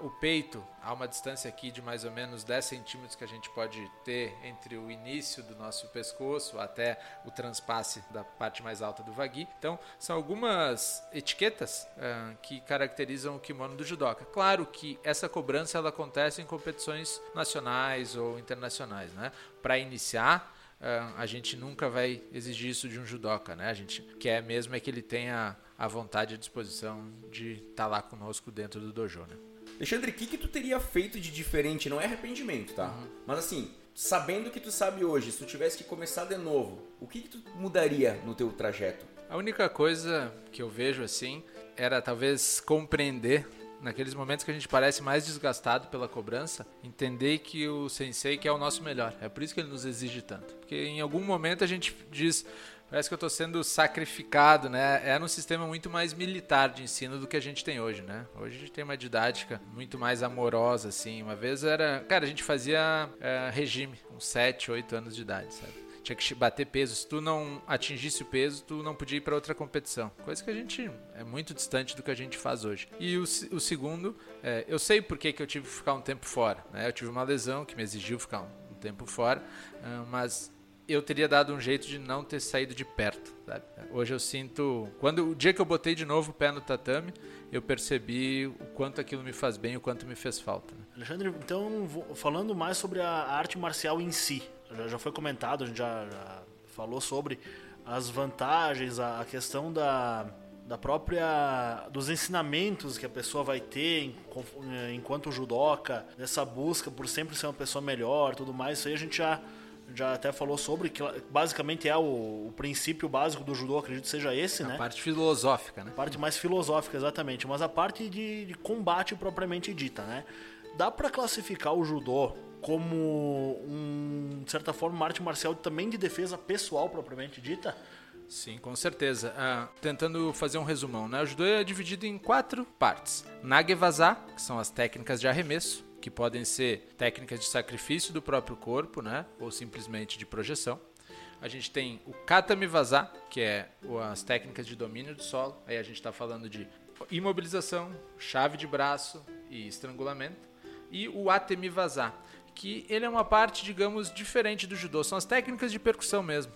o peito, há uma distância aqui de mais ou menos 10 centímetros que a gente pode ter entre o início do nosso pescoço até o transpasse da parte mais alta do vagui. Então, são algumas etiquetas uh, que caracterizam o kimono do judoca. Claro que essa cobrança ela acontece em competições nacionais ou internacionais, né? Para iniciar, uh, a gente nunca vai exigir isso de um judoca, né? A gente quer mesmo é que ele tenha a vontade e a disposição de estar tá lá conosco dentro do dojo, né? Alexandre, o que, que tu teria feito de diferente? Não é arrependimento, tá? Uhum. Mas assim, sabendo o que tu sabe hoje, se tu tivesse que começar de novo, o que, que tu mudaria no teu trajeto? A única coisa que eu vejo assim era talvez compreender naqueles momentos que a gente parece mais desgastado pela cobrança, entender que o sensei quer o nosso melhor. É por isso que ele nos exige tanto. Porque em algum momento a gente diz, Parece que eu estou sendo sacrificado, né? Era um sistema muito mais militar de ensino do que a gente tem hoje, né? Hoje a gente tem uma didática muito mais amorosa, assim. Uma vez era. Cara, a gente fazia é, regime, uns 7, 8 anos de idade, sabe? Tinha que bater peso. Se tu não atingisse o peso, tu não podia ir para outra competição. Coisa que a gente é muito distante do que a gente faz hoje. E o, o segundo, é, eu sei por que, que eu tive que ficar um tempo fora. Né? Eu tive uma lesão que me exigiu ficar um, um tempo fora, uh, mas eu teria dado um jeito de não ter saído de perto. Sabe? Hoje eu sinto. Quando o dia que eu botei de novo o pé no tatame, eu percebi o quanto aquilo me faz bem, o quanto me fez falta. Né? Alexandre, então falando mais sobre a arte marcial em si, já, já foi comentado, a gente já, já falou sobre as vantagens, a, a questão da, da própria dos ensinamentos que a pessoa vai ter enquanto judoca, dessa busca por sempre ser uma pessoa melhor, tudo mais, isso aí a gente já já até falou sobre, que basicamente é o, o princípio básico do judô, acredito que seja esse, a né? A parte filosófica, né? A parte mais filosófica, exatamente. Mas a parte de, de combate propriamente dita, né? Dá para classificar o judô como um, de certa forma, uma arte marcial também de defesa pessoal propriamente dita? Sim, com certeza. Ah, tentando fazer um resumão, né? O judô é dividido em quatro partes. Nagevaza, que são as técnicas de arremesso, que podem ser técnicas de sacrifício do próprio corpo, né? Ou simplesmente de projeção. A gente tem o Katami Vaza, que é as técnicas de domínio do solo. Aí a gente está falando de imobilização, chave de braço e estrangulamento. E o Atemi Vaza, que ele é uma parte, digamos, diferente do judô. São as técnicas de percussão mesmo.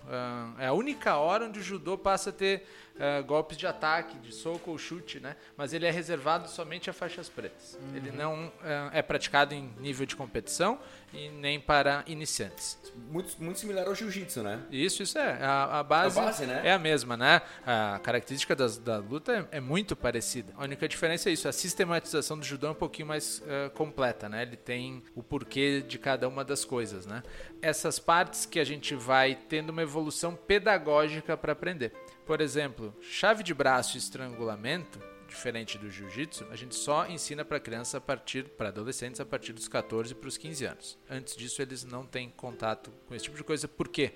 é a única hora onde o judô passa a ter uh, golpes de ataque, de soco ou chute, né? Mas ele é reservado somente a faixas pretas. Uhum. Ele não uh, é praticado em nível de competição e nem para iniciantes. Muito, muito similar ao jiu-jitsu, né? Isso, isso é. A, a, base, a base né? é a mesma, né? A característica das, da luta é, é, muito parecida. A única diferença é isso. A sistematização do judô é um pouquinho mais uh, completa, né? Ele tem o porquê de cada uma das coisas, né? Essas partes que a gente vai tendo uma evolução pedagógica para aprender. Por exemplo, chave de braço e estrangulamento, diferente do jiu-jitsu, a gente só ensina para criança a partir para adolescentes a partir dos 14 para os 15 anos. Antes disso eles não têm contato com esse tipo de coisa. Por quê?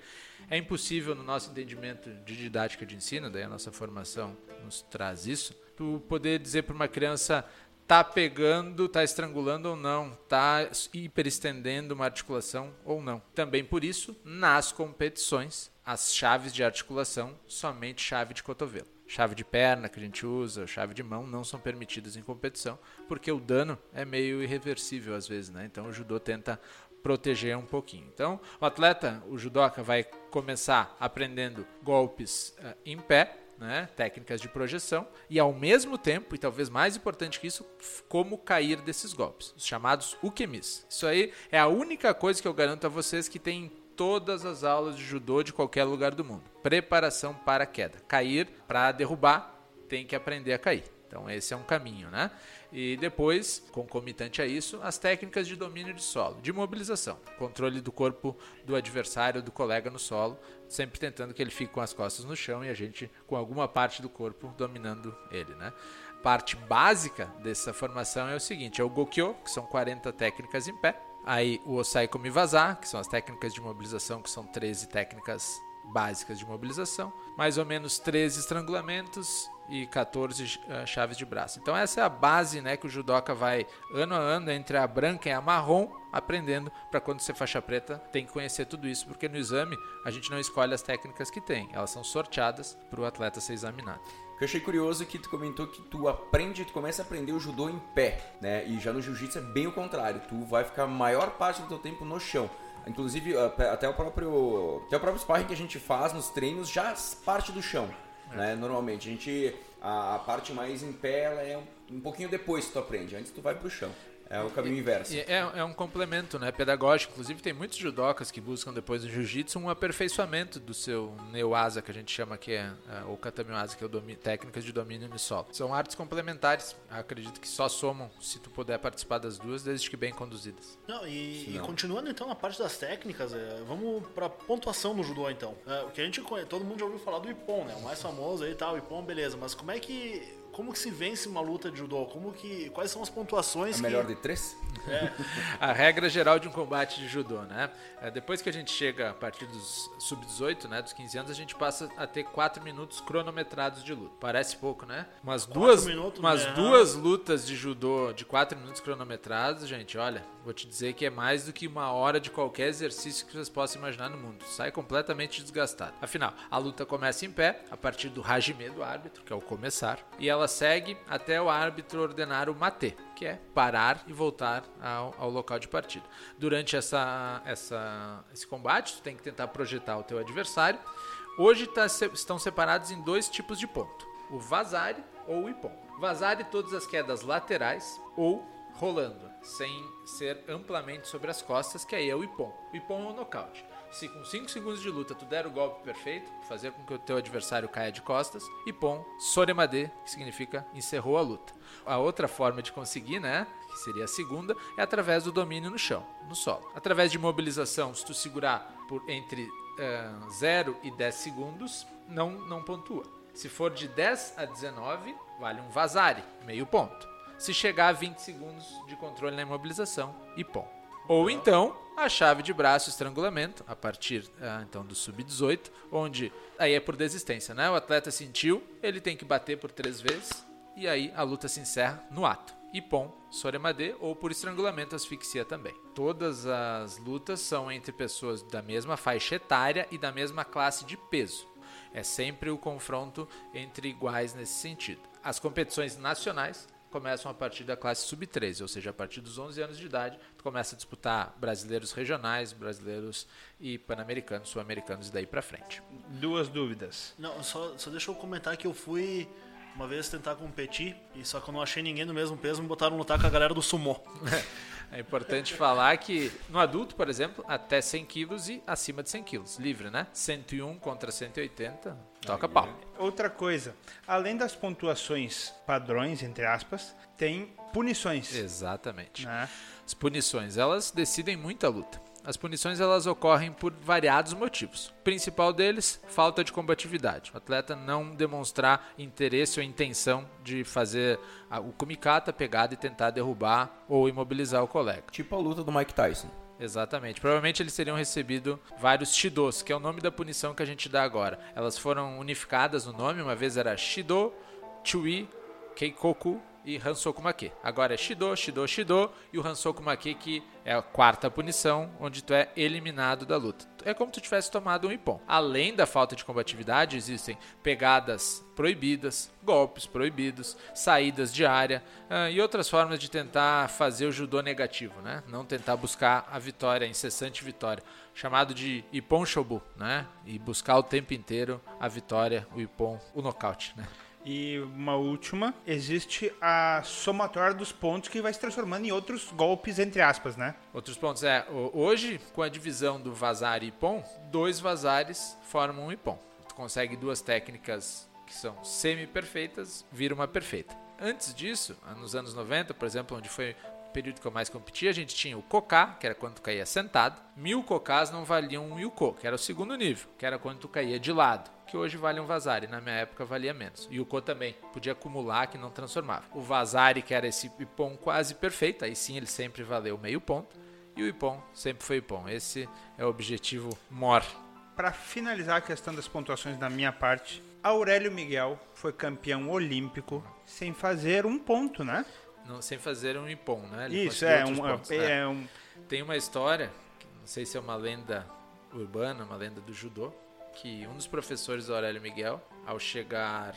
É impossível no nosso entendimento de didática de ensino, daí a nossa formação nos traz isso, tu poder dizer para uma criança tá pegando, tá estrangulando ou não, tá hiperestendendo uma articulação ou não. Também por isso, nas competições, as chaves de articulação, somente chave de cotovelo. Chave de perna que a gente usa, chave de mão não são permitidas em competição, porque o dano é meio irreversível às vezes, né? Então o judô tenta proteger um pouquinho. Então, o atleta, o judoca vai começar aprendendo golpes uh, em pé, né, técnicas de projeção e ao mesmo tempo, e talvez mais importante que isso, como cair desses golpes, os chamados ukemis. Isso aí é a única coisa que eu garanto a vocês que tem todas as aulas de judô de qualquer lugar do mundo. Preparação para a queda. Cair para derrubar, tem que aprender a cair. Então esse é um caminho, né? E depois, concomitante a isso, as técnicas de domínio de solo, de mobilização, controle do corpo do adversário, do colega no solo, sempre tentando que ele fique com as costas no chão e a gente com alguma parte do corpo dominando ele, né? Parte básica dessa formação é o seguinte, é o Gokyo, que são 40 técnicas em pé, Aí o Osai Komi Vazar, que são as técnicas de mobilização, que são 13 técnicas básicas de mobilização, mais ou menos 13 estrangulamentos e 14 uh, eh, chaves de braço. Então essa é a base, né, que o judoca vai ano a ano entre a branca e a marrom aprendendo para quando ser faixa preta tem que conhecer tudo isso, porque no exame a gente não escolhe as técnicas que tem, elas são sorteadas para o atleta ser examinado eu achei curioso que tu comentou que tu aprende, tu começa a aprender o judô em pé, né? E já no jiu-jitsu é bem o contrário. Tu vai ficar a maior parte do teu tempo no chão. Inclusive, até o próprio, até o próprio sparring que a gente faz nos treinos já parte do chão, é. né? Normalmente, a gente a, a, parte mais em pé ela é um, um pouquinho depois que tu aprende. Antes tu vai pro chão. É o caminho inverso. É, é, um complemento né, pedagógico. Inclusive, tem muitos judocas que buscam depois do jiu-jitsu um aperfeiçoamento do seu neuasa, que a gente chama que é, é ou katamiasa, que é o domínio, técnicas de domínio no solo. São artes complementares. Acredito que só somam se tu puder participar das duas, desde que bem conduzidas. Não, e, e continuando então na parte das técnicas, é, vamos para pontuação no judô então. É, o que a gente todo mundo já ouviu falar do Ippon, né? O mais famoso aí e tal, Ippon, beleza. Mas como é que como que se vence uma luta de judô? Como que, quais são as pontuações? É melhor de três? É. (laughs) a regra geral de um combate de judô, né? É, depois que a gente chega a partir dos sub-18, né, dos 15 anos, a gente passa a ter 4 minutos cronometrados de luta. Parece pouco, né? Umas duas, minutos, umas né? duas lutas de judô de 4 minutos cronometrados, gente, olha, vou te dizer que é mais do que uma hora de qualquer exercício que vocês possam imaginar no mundo. Sai completamente desgastado. Afinal, a luta começa em pé, a partir do hajime do árbitro, que é o começar, e ela segue até o árbitro ordenar o mate, que é parar e voltar ao, ao local de partida. Durante essa, essa, esse combate, tu tem que tentar projetar o teu adversário. Hoje tá, estão separados em dois tipos de ponto: o vazare ou o ipom. Vazare todas as quedas laterais ou rolando, sem ser amplamente sobre as costas, que aí é o ipom. O ipom é o nocaute. Se com 5 segundos de luta tu der o golpe perfeito, fazer com que o teu adversário caia de costas, ipom soremade, que significa encerrou a luta. A outra forma de conseguir, né, que seria a segunda, é através do domínio no chão, no solo. Através de mobilização, se tu segurar por entre uh, 0 e 10 segundos, não, não pontua. Se for de 10 a 19, vale um vazare, meio ponto. Se chegar a 20 segundos de controle na imobilização, e pom. Ou então a chave de braço estrangulamento, a partir ah, então do sub-18, onde aí é por desistência, né? O atleta sentiu, ele tem que bater por três vezes e aí a luta se encerra no ato. Ipon, Soremade ou por estrangulamento asfixia também. Todas as lutas são entre pessoas da mesma faixa etária e da mesma classe de peso. É sempre o confronto entre iguais nesse sentido. As competições nacionais começam a partir da classe sub-13, ou seja, a partir dos 11 anos de idade, tu começa a disputar brasileiros regionais, brasileiros e pan-americanos, sul-americanos e daí para frente. Duas dúvidas. Não, só, só deixa eu comentar que eu fui uma vez tentar competir, e só que eu não achei ninguém do mesmo peso, me botaram lutar com a galera do sumô. (laughs) É importante falar que no adulto, por exemplo, até 100 quilos e acima de 100 quilos, livre, né? 101 contra 180, toca pau. Outra coisa, além das pontuações padrões, entre aspas, tem punições. Exatamente. Né? As punições, elas decidem muita luta. As punições elas ocorrem por variados motivos. O principal deles, falta de combatividade. O atleta não demonstrar interesse ou intenção de fazer a- o kumikata, pegada e tentar derrubar ou imobilizar o colega. Tipo a luta do Mike Tyson. Exatamente. Provavelmente eles teriam recebido vários Shidos, que é o nome da punição que a gente dá agora. Elas foram unificadas no nome, uma vez era Shido, Chui, Keikoku e Hansoku Make. Agora é Shido, Shido, Shido e o Hansoku Make que é a quarta punição, onde tu é eliminado da luta. É como se tu tivesse tomado um Ippon. Além da falta de combatividade, existem pegadas proibidas, golpes proibidos, saídas de área ah, e outras formas de tentar fazer o judô negativo, né? Não tentar buscar a vitória, a incessante vitória, chamado de Ippon Shobu, né? E buscar o tempo inteiro a vitória, o Ippon, o nocaute, né? E uma última, existe a somatória dos pontos que vai se transformando em outros golpes, entre aspas, né? Outros pontos é, ho- hoje, com a divisão do vazar e Ippon, dois vazares formam um Ippon. Tu consegue duas técnicas que são semi-perfeitas, vira uma perfeita. Antes disso, nos anos 90, por exemplo, onde foi o período que eu mais competi, a gente tinha o Koká, que era quando tu caía sentado. Mil Kokás não valiam um Yuko, que era o segundo nível, que era quando tu caía de lado, que hoje vale um Vazari, na minha época valia menos. Yuko também, podia acumular que não transformava. O Vazari, que era esse Ippon quase perfeito, aí sim ele sempre valeu meio ponto. E o Ippon sempre foi Ippon. Esse é o objetivo mor. Para finalizar a questão das pontuações da minha parte, Aurélio Miguel foi campeão olímpico sem fazer um ponto, né? Não, sem fazer um Ippon, né? Ele Isso, é um, pontos, é, né? é um. Tem uma história, não sei se é uma lenda urbana, uma lenda do judô, que um dos professores do Aurélio Miguel, ao chegar,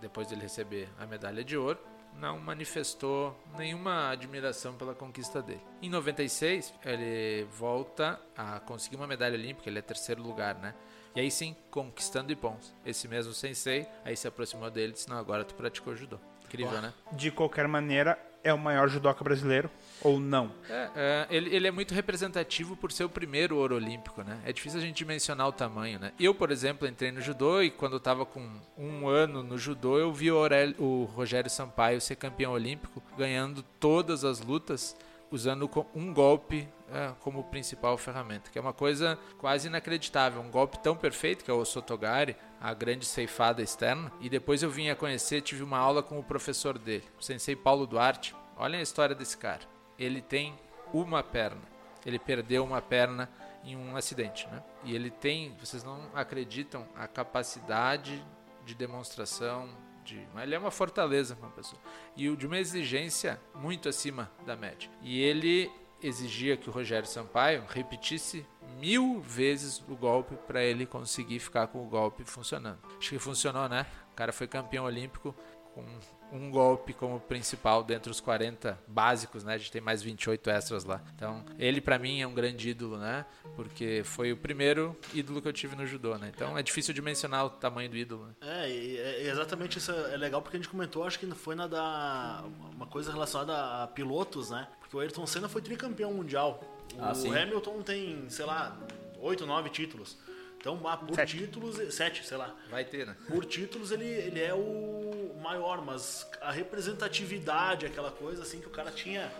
depois dele receber a medalha de ouro, não manifestou nenhuma admiração pela conquista dele. Em 96, ele volta a conseguir uma medalha olímpica, ele é terceiro lugar, né? E aí sim, conquistando Ippons. Esse mesmo sensei, aí se aproximou dele e disse, não, agora tu praticou judô. Incrível, né? De qualquer maneira, é o maior judoca brasileiro ou não? É, é, ele, ele é muito representativo por ser o primeiro ouro olímpico, né? É difícil a gente mencionar o tamanho, né? Eu, por exemplo, entrei no judô e quando eu tava com um ano no judô, eu vi o, o Rogério Sampaio ser campeão olímpico, ganhando todas as lutas, usando um golpe é, como principal ferramenta, que é uma coisa quase inacreditável. Um golpe tão perfeito, que é o Sotogari, a grande ceifada externa. E depois eu vim a conhecer, tive uma aula com o professor dele, o sensei Paulo Duarte. Olhem a história desse cara. Ele tem uma perna. Ele perdeu uma perna em um acidente, né? E ele tem, vocês não acreditam, a capacidade de demonstração de, ele é uma fortaleza uma pessoa e de uma exigência muito acima da média. E ele exigia que o Rogério Sampaio repetisse mil vezes o golpe para ele conseguir ficar com o golpe funcionando. Acho que funcionou, né? O cara foi campeão olímpico com um golpe como principal dentre os 40 básicos, né? A gente tem mais 28 extras lá. Então, ele pra mim é um grande ídolo, né? Porque foi o primeiro ídolo que eu tive no judô, né? Então, é difícil de mencionar o tamanho do ídolo. Né? É, e é e exatamente isso é legal porque a gente comentou, acho que foi na da. Uma coisa relacionada a pilotos, né? Porque o Ayrton Senna foi tricampeão mundial. O Ah. Hamilton tem, sei lá, oito, nove títulos. Então, ah, por Sete. títulos, sete, sei lá. Vai ter, né? Por títulos ele, ele é o maior, mas a representatividade, aquela coisa assim que o cara tinha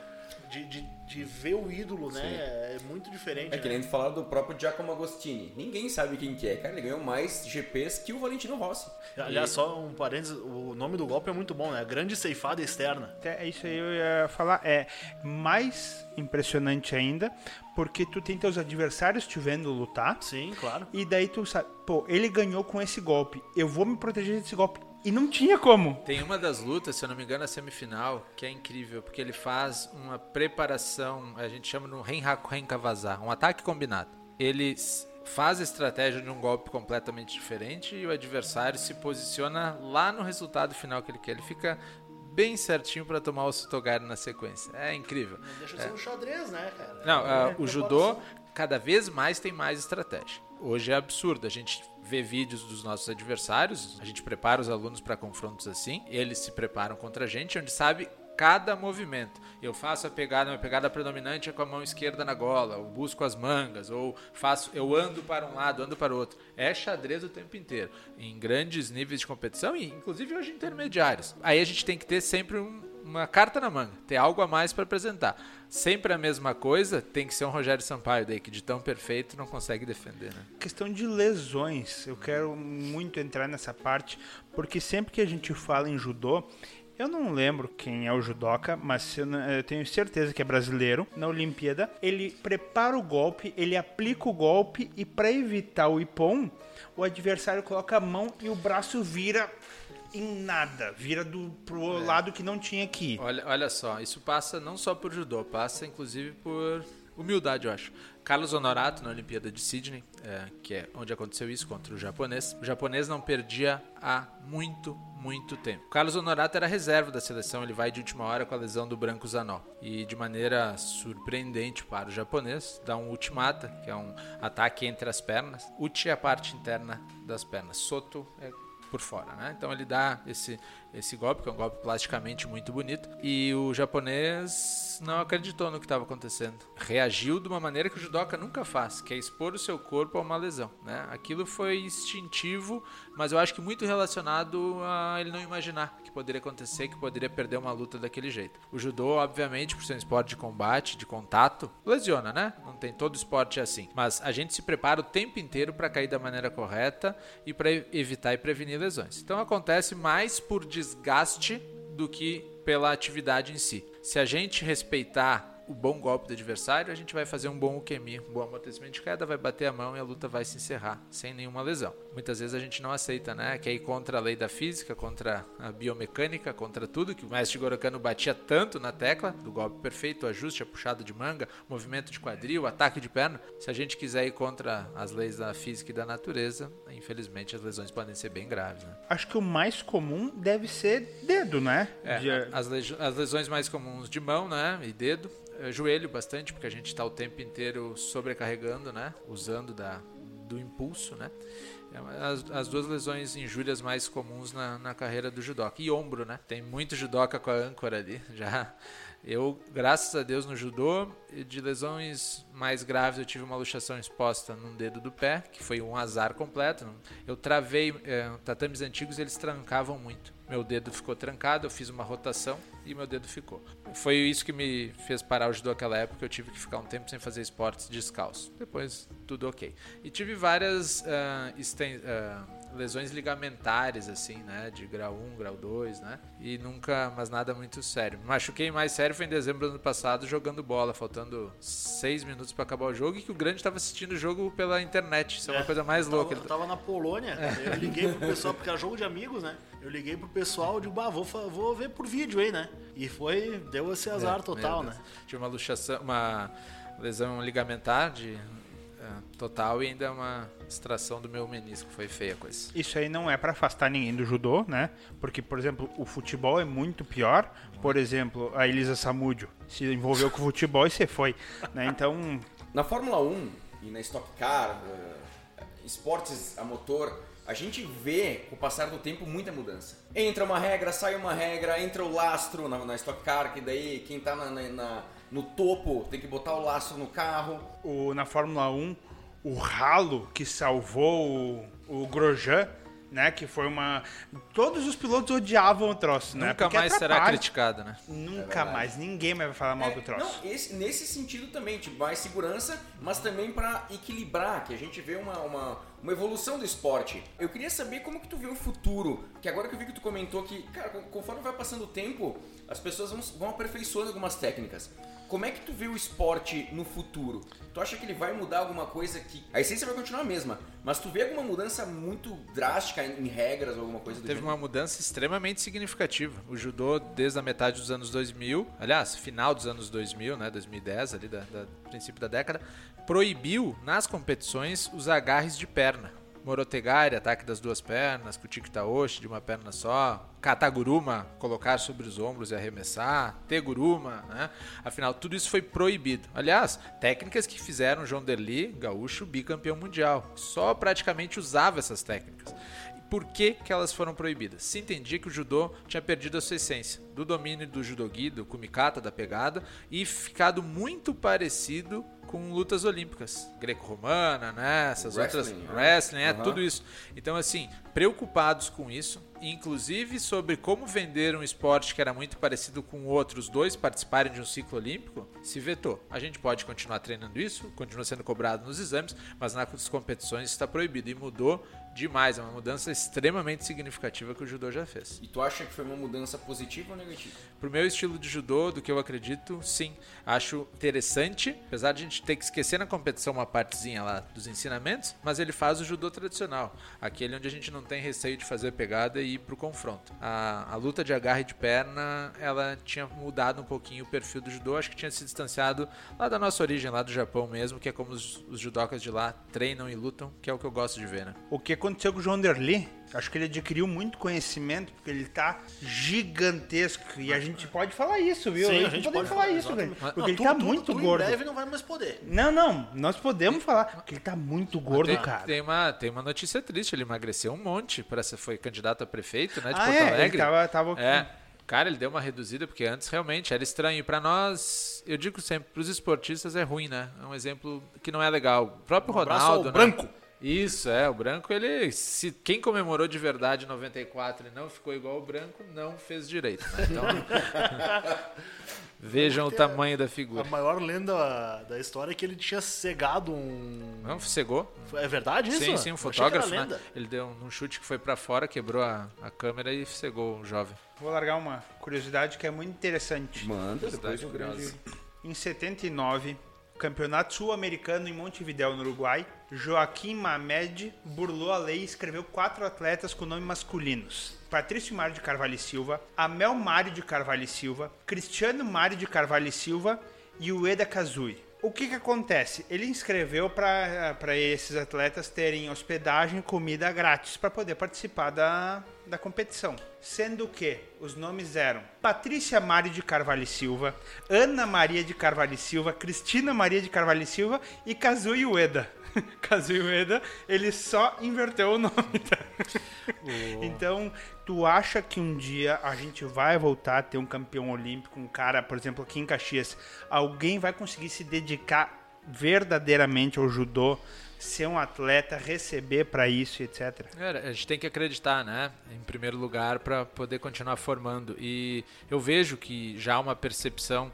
de, de, de ver o ídolo, né? É muito diferente. É que né? nem tu falar do próprio Giacomo Agostini. Ninguém sabe quem que é, cara. Ele ganhou mais GPs que o Valentino Rossi. Aliás, só um parênteses, o nome do golpe é muito bom, né? Grande ceifada externa. É isso aí eu ia falar. É mais impressionante ainda, porque tu tem teus adversários te vendo lutar. Sim, claro. E daí tu sabe, pô, ele ganhou com esse golpe. Eu vou me proteger desse golpe. E não tinha como. Tem uma das lutas, se eu não me engano, a semifinal, que é incrível, porque ele faz uma preparação, a gente chama no Renhaku Renkavazar, um ataque combinado. Ele faz a estratégia de um golpe completamente diferente e o adversário se posiciona lá no resultado final que ele quer. Ele fica bem certinho para tomar o Sotogari na sequência. É incrível. Não deixa de ser um xadrez, né, cara? Não, ah, É, o judô cada vez mais tem mais estratégia. Hoje é absurdo. A gente vê vídeos dos nossos adversários, a gente prepara os alunos para confrontos assim, eles se preparam contra a gente, onde sabe cada movimento. Eu faço a pegada, minha pegada predominante é com a mão esquerda na gola, ou busco as mangas, ou faço, eu ando para um lado, ando para o outro. É xadrez o tempo inteiro, em grandes níveis de competição e inclusive hoje intermediários. Aí a gente tem que ter sempre um, uma carta na manga, ter algo a mais para apresentar. Sempre a mesma coisa, tem que ser um Rogério Sampaio daí, que de tão perfeito não consegue defender, né? Questão de lesões, eu quero muito entrar nessa parte, porque sempre que a gente fala em judô, eu não lembro quem é o judoca, mas eu, tenho certeza que é brasileiro. Na Olimpíada, ele prepara o golpe, ele aplica o golpe e para evitar o ipom, o adversário coloca a mão e o braço vira em nada, vira do pro lado que não tinha que ir. Olha, olha só, isso passa não só por judô, passa inclusive por humildade, eu acho. Carlos Honorato, na Olimpíada de Sydney, é, que é onde aconteceu isso contra o japonês, o japonês não perdia há muito, muito tempo. Carlos Honorato era reserva da seleção, ele vai de última hora com a lesão do Branco Zanó. E de maneira surpreendente para o japonês, dá um ultimata, que é um ataque entre as pernas. Uchi é a parte interna das pernas, Soto é por fora, né? Então ele dá esse esse golpe, que é um golpe plasticamente muito bonito, e o japonês não acreditou no que estava acontecendo. Reagiu de uma maneira que o judoca nunca faz, que é expor o seu corpo a uma lesão, né? Aquilo foi instintivo, mas eu acho que muito relacionado a ele não imaginar que poderia acontecer, que poderia perder uma luta daquele jeito. O judô, obviamente, por ser um esporte de combate, de contato, lesiona, né? Não tem todo esporte assim, mas a gente se prepara o tempo inteiro para cair da maneira correta e para evitar e prevenir lesões. Então acontece mais por desgaste do que pela atividade em si. Se a gente respeitar o bom golpe do adversário, a gente vai fazer um bom ukemi, um bom amortecimento de queda, vai bater a mão e a luta vai se encerrar sem nenhuma lesão. Muitas vezes a gente não aceita, né? Que é ir contra a lei da física, contra a biomecânica, contra tudo que o mestre Gorokano batia tanto na tecla do golpe perfeito, o ajuste, a puxada de manga, movimento de quadril, ataque de perna. Se a gente quiser ir contra as leis da física e da natureza, infelizmente as lesões podem ser bem graves, né? Acho que o mais comum deve ser dedo, né? É, De- as, as lesões mais comuns de mão, né, e dedo, Eh, joelho bastante, porque a gente está o tempo inteiro sobrecarregando, né, usando da, do impulso, né. É, As, as duas lesões injúrias mais comuns na, na carreira do judoca. E ombro, né? Tem muito judoca com a âncora ali. (laughs) Já eu, graças a Deus, no judô, de lesões mais graves, eu tive uma luxação exposta num dedo do pé, que foi um azar completo. Eu travei, é, tatames antigos eles trancavam muito. Meu dedo ficou trancado, eu fiz uma rotação e meu dedo ficou. Foi isso que me fez parar o judô naquela época, eu tive que ficar um tempo sem fazer esportes descalço. Depois, tudo ok. E tive várias ah, esten- ah, lesões ligamentares, assim, né? De grau 1, grau 2, né? E nunca, mas nada muito sério. Me machuquei mais sério foi em dezembro do ano passado, jogando bola, faltando seis minutos pra acabar o jogo, e que o grande tava assistindo o jogo pela internet. Isso é, uma coisa mais louca. Eu tava na Polônia, eu liguei pro pessoal, porque era jogo de amigos, né? Eu liguei pro pessoal e digo, bah, vou, vou ver por vídeo aí, né? E foi, deu esse azar É, total, né? Tive uma luxação, uma lesão ligamentar de é, total e ainda uma extração do meu menisco. Foi feia a coisa. Isso aí não é pra afastar ninguém do judô, né? Porque, por exemplo, o futebol é muito pior. Por exemplo, a Elisa Samúdio se envolveu com o futebol e você foi, né? Então, Na Fórmula 1 e na Stock Car, eh, esportes a motor, a gente vê, com o passar do tempo, muita mudança. Entra uma regra, sai uma regra, entra o lastro na, na Stock Car, que daí quem tá na- na- no topo tem que botar o lastro no carro. o, na Fórmula 1, o ralo que salvou o, o Grosjean né? Que foi uma. Todos os pilotos odiavam o troço, né? Nunca Porque mais será atrapalha. criticado, né? Nunca mais. Ninguém mais vai falar mal do É, troço. não, esse- nesse sentido também, tipo, mais segurança, mas também pra equilibrar, que a gente vê uma, uma, uma evolução do esporte. Eu queria saber como que tu vê o futuro, que agora que eu vi que tu comentou que, cara, con- conforme vai passando o tempo, as pessoas vão, vão aperfeiçoando algumas técnicas. Como é que tu vê o esporte no futuro? Tu acha que ele vai mudar alguma coisa que... A essência vai continuar a mesma, mas tu vê alguma mudança muito drástica em, regras ou alguma coisa do Teve uma mudança extremamente significativa. O judô, desde a metade dos anos 2000, aliás, final dos anos 2000, né, 2010, ali, da, da- princípio da década, proibiu nas competições os agarres de perna. Morotegari, ataque das duas pernas, Kutiki Taoshi de uma perna só, Kataguruma, colocar sobre os ombros e arremessar, Teguruma, né? Afinal, tudo isso foi proibido. Aliás, técnicas que fizeram João Derli, gaúcho, bicampeão mundial. Só praticamente usava essas técnicas. Por que, que elas foram proibidas? Se entendia que o judô tinha perdido a sua essência, do domínio do judogi, do kumikata, da pegada, e ficado muito parecido com lutas olímpicas, greco-romana, né? Essas Wrestling, outras né? wrestling, é tudo isso. Então assim, preocupados com isso, inclusive sobre como vender um esporte que era muito parecido com o outro, os dois participarem de um ciclo olímpico, se vetou. A gente pode continuar treinando isso, continua sendo cobrado nos exames, mas nas competições está proibido e mudou demais, é uma mudança extremamente significativa que o judô já fez. E tu acha que foi uma mudança positiva ou negativa? Pro meu estilo de judô, do que eu acredito, sim. Acho interessante, apesar de a gente ter que esquecer na competição uma partezinha lá dos ensinamentos, mas ele faz o judô tradicional. Aquele onde a gente não tem receio de fazer pegada e ir pro confronto. A, a luta de agarre de perna, ela tinha mudado um pouquinho o perfil do judô, acho que tinha se distanciado lá da nossa origem, lá do Japão mesmo, que é como os, os judocas de lá treinam e lutam, que é o que eu gosto de ver, né? O que aconteceu com o João Derli, acho que ele adquiriu muito conhecimento, porque ele tá gigantesco. E a gente pode falar isso, viu? Sim, a a gente pode pode falar falar, isso, velho. Porque Não, ele tu- tá tu- muito tu gordo. Em breve não vai mais poder. Não, não, nós podemos falar, porque ele tá muito gordo, tem, cara. Tem uma, tem uma notícia triste, ele emagreceu um monte, parece foi candidato a prefeito, né, de Ah, Porto é, ele Alegre. tava- tava- É, cara, ele deu uma reduzida, porque antes realmente era estranho. E pra nós, eu digo sempre, pros esportistas é ruim, né? É um exemplo que não é legal. O próprio Um Ronaldo, né? branco. Isso, é, o branco, ele. Se quem comemorou de verdade em 94 e não ficou igual o branco, não fez direito. né? Então. (laughs) Vejam o tamanho da A figura. maior lenda da história é que ele tinha cegado um. Não, cegou. É verdade isso? Sim, sim, um fotógrafo, né? Ele deu um chute que foi pra fora, quebrou a, a câmera e cegou o jovem. Vou largar uma curiosidade que é muito interessante. Manda, depois curiosa. Em 79, Campeonato Sul-Americano em Montevidéu, no Uruguai, Joaquim Mamed burlou a lei e escreveu quatro atletas com nome masculinos. Patrício Mário de Carvalho e Silva, Amel Mário de Carvalho e Silva, Cristiano Mário de Carvalho e Silva e Ueda Kazui. O que que acontece? Ele inscreveu para esses atletas terem hospedagem e comida grátis para poder participar da, da competição. Sendo que os nomes eram Patrícia Mário de Carvalho e Silva, Ana Maria de Carvalho e Silva, Cristina Maria de Carvalho e Silva e Kazui Ueda. Kazui (laughs) Ueda, ele só inverteu o nome. (laughs) Tá? Então, tu acha que um dia a gente vai voltar a ter um campeão olímpico, um cara, por exemplo, aqui em Caxias, alguém vai conseguir se dedicar verdadeiramente ao judô, ser um atleta, receber pra isso, etc. Cara, a gente tem que acreditar, né? Em primeiro lugar, para poder continuar formando. E eu vejo que já há uma percepção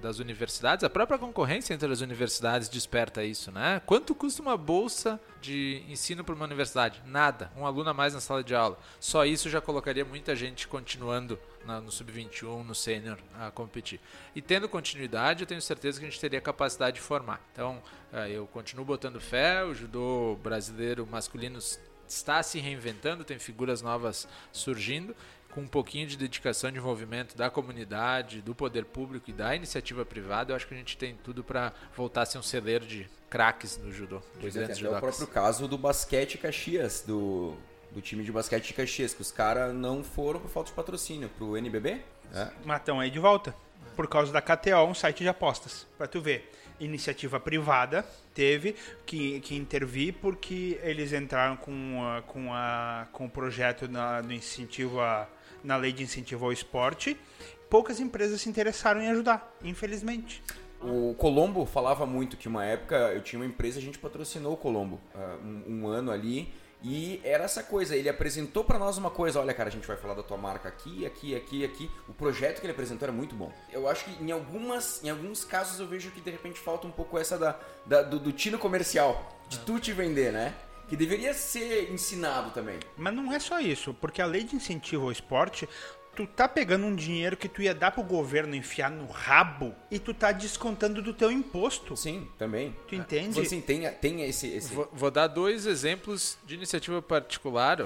das universidades, a própria concorrência entre as universidades desperta isso, né? Quanto custa uma bolsa de ensino para uma universidade? Nada. Um aluno a mais na sala de aula. Só isso já colocaria muita gente continuando na- no sub-21, no sênior, a competir. E tendo continuidade, eu tenho certeza que a gente teria capacidade de formar. Então, ah, eu continuo botando fé, o judô brasileiro masculino está se reinventando, tem figuras novas surgindo, com um pouquinho de dedicação de envolvimento da comunidade, do poder público e da iniciativa privada, eu acho que a gente tem tudo para voltar a ser um celeiro de craques no judô, Pois é, até o próprio caso do basquete Caxias, do, do time de basquete de Caxias, que os caras não foram por falta de patrocínio pro NBB. É. Matão aí de volta. Por causa da KTO, um site de apostas. Pra tu ver. Iniciativa privada teve que, que intervir porque eles entraram com, a, com, a, com o projeto na, do incentivo a, na lei de incentivo ao esporte. Poucas empresas se interessaram em ajudar, infelizmente. O Colombo falava muito que uma época eu tinha uma empresa, a gente patrocinou o Colombo uh, um, um, ano ali. E era essa coisa, ele apresentou para nós uma coisa, olha cara, a gente vai falar da tua marca aqui, aqui, aqui, aqui. O projeto que ele apresentou era muito bom. Eu acho que em algumas, em alguns casos eu vejo que de repente falta um pouco essa da, da do, do tino comercial, de tu te vender, né? Que deveria ser ensinado também. Mas não é só isso, porque a lei de incentivo ao esporte tu tá pegando um dinheiro que tu ia dar pro governo enfiar no rabo e tu tá descontando do teu imposto. Sim, também. Tu entende? Assim, tem, tem esse... esse... Vou, vou, dar dois exemplos de iniciativa particular,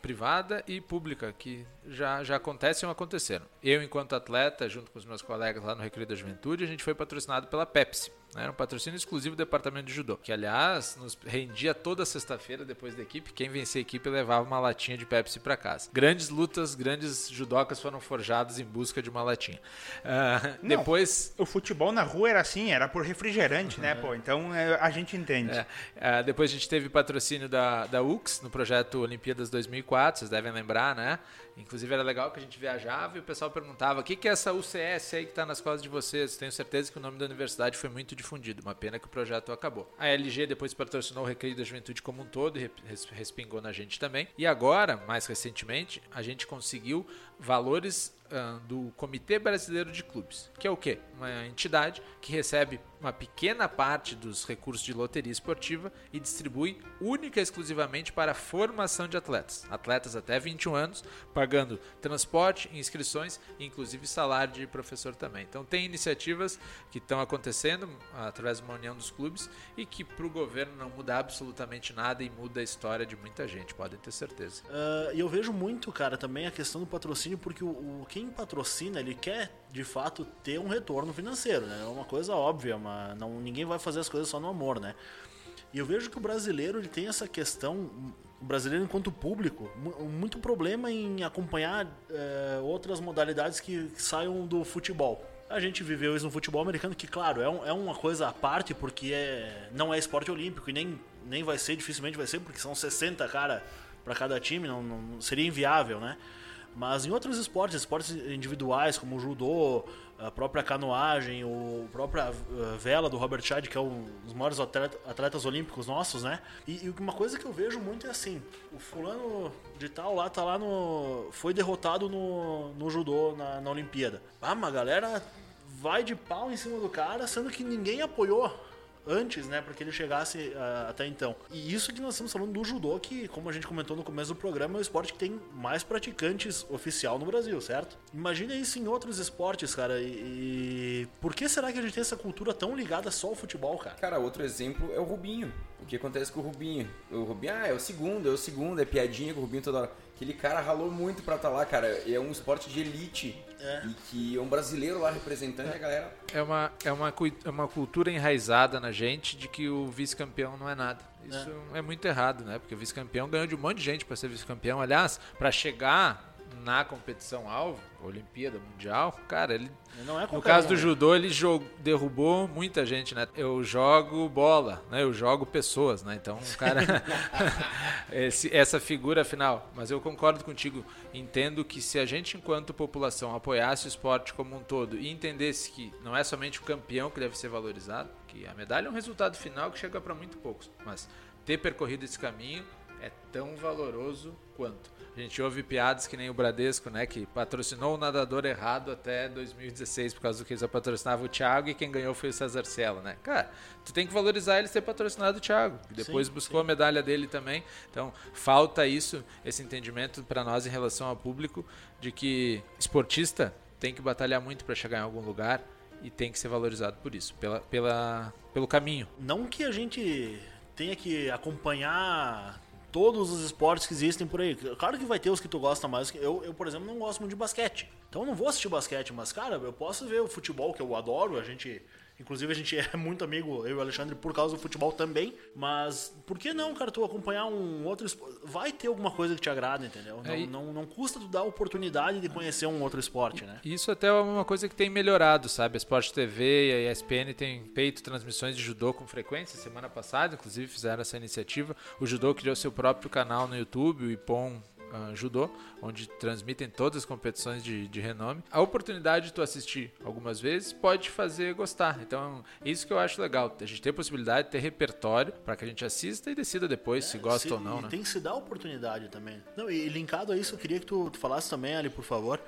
privada e pública, que já, já acontecem ou aconteceram. Eu, enquanto atleta, junto com os meus colegas lá no Recreio da Juventude, a gente foi patrocinado pela Pepsi. Né? Era um patrocínio exclusivo do departamento de judô, que aliás nos rendia toda sexta-feira depois da equipe. Quem vencia a equipe levava uma latinha de Pepsi para casa. Grandes lutas, grandes judocas foram forjadas em busca de uma latinha. Uh, Não, depois. O futebol na rua era assim, era por refrigerante, né, pô? Então é, a gente entende. É, uh, depois a gente teve patrocínio da, da UX no projeto Olimpíadas 2004, vocês devem lembrar, né? Inclusive era legal que a gente viajava e o pessoal perguntava: o que, que é essa UCS aí que está nas costas de vocês? Tenho certeza que o nome da universidade foi muito difundido. Uma pena que o projeto acabou. A LG depois patrocinou o Recreio da Juventude como um todo e respingou na gente também. E agora, mais recentemente, a gente conseguiu valores uh, do Comitê Brasileiro de Clubes, que é o quê? Uma entidade que recebe uma pequena parte dos recursos de loteria esportiva e distribui única e exclusivamente para a formação de atletas. Atletas até 21 anos, pagando transporte, inscrições e inclusive salário de professor também. Então tem iniciativas que estão acontecendo através de uma união dos clubes e que para o governo não muda absolutamente nada e muda a história de muita gente, podem ter certeza. Uh, e eu vejo muito, cara, também a questão do patrocínio, porque o, o quem patrocina, ele quer de fato ter um retorno financeiro, né? É uma coisa óbvia, mas não, ninguém vai fazer as coisas só no amor, né? E eu vejo que o brasileiro ele tem essa questão, o brasileiro enquanto público, muito problema em acompanhar é, outras modalidades que, saiam do futebol. A gente viveu isso no futebol americano, que claro, é, um, é uma coisa à parte, porque é, não é esporte olímpico e nem, nem vai ser, dificilmente vai ser, porque são 60 cara para cada time, não, não, seria inviável, né? Mas em outros esportes, esportes individuais como o judô, a própria canoagem, a própria eh, vela do Robert Scheid, que é um dos maiores atletas, atletas olímpicos nossos, né? E, e, uma coisa que eu vejo muito é assim, o fulano de tal lá tá lá no... foi derrotado no, no judô na, na Olimpíada. Ah, uma galera vai de pau em cima do cara, sendo que ninguém apoiou antes, né, para que ele chegasse uh, até então. E isso que nós estamos falando do judô, que, como a gente comentou no começo do programa, é o esporte que tem mais praticantes oficial no Brasil, certo? Imagina isso em outros esportes, cara. E, e, por que será que a gente tem essa cultura tão ligada só ao futebol, cara? Cara, outro exemplo é o Rubinho. O que acontece com o Rubinho? O Rubinho, ah, é o segundo, é o segundo, é piadinha com o Rubinho toda hora. Aquele cara ralou muito pra estar tá lá, cara. É um esporte de elite. É. E que é um brasileiro lá representando é. a galera. É uma, é, uma, é uma cultura enraizada na gente de que o vice-campeão não é nada. Isso é. é muito errado, né? Porque o vice-campeão ganhou de um monte de gente para ser vice-campeão. Aliás, para chegar na competição alvo, Olimpíada Mundial, cara, ele. Não é no caso do né? judô, ele jogou, derrubou muita gente, né? Eu jogo bola, né? Eu jogo pessoas, né? Então, cara. (laughs) (laughs) esse, essa figura final. Mas eu concordo contigo. Entendo que se a gente, enquanto população, apoiasse o esporte como um todo e entendesse que não é somente o campeão que deve ser valorizado, que a medalha é um resultado final que chega para muito poucos, mas ter percorrido esse caminho é tão valoroso quanto. A gente ouve piadas que nem o Bradesco, né? Que patrocinou o nadador errado até 2016 por causa do que eles patrocinavam o Thiago e quem ganhou foi o César Cielo, né? Cara, tu tem que valorizar ele ter patrocinado o Thiago. Depois sim, buscou sim. a medalha dele também. Então, falta isso, esse entendimento para nós em relação ao público de que esportista tem que batalhar muito para chegar em algum lugar e tem que ser valorizado por isso, pela, pela, pelo caminho. Não que a gente tenha que acompanhar todos os esportes que existem por aí. Claro que vai ter os que tu gosta mais. Eu, eu, por exemplo, não gosto muito de basquete. Então eu não vou assistir basquete, mas, cara, eu posso ver o futebol que eu adoro. A gente Inclusive, a gente é muito amigo, eu e o Alexandre, por causa do futebol também. Mas por que não, cara, tu acompanhar um outro esporte? Vai ter alguma coisa que te agrada, entendeu? Não, é, não, não, custa tu dar a oportunidade de conhecer um outro esporte, né? Isso até é uma coisa que tem melhorado, sabe? A Sport TV e a ESPN têm feito transmissões de judô com frequência. Semana passada, inclusive, fizeram essa iniciativa. O judô criou seu próprio canal no YouTube, o Ipon uh, Judô, onde transmitem todas as competições de, de renome. A oportunidade de tu assistir algumas vezes pode fazer gostar. Então, isso que eu acho legal. A gente tem a possibilidade de ter repertório para que a gente assista e decida depois é, se gosta se, ou não. E né? tem que se dar oportunidade também. Não, e linkado a isso, eu queria que tu, tu falasse também, Ali, por favor.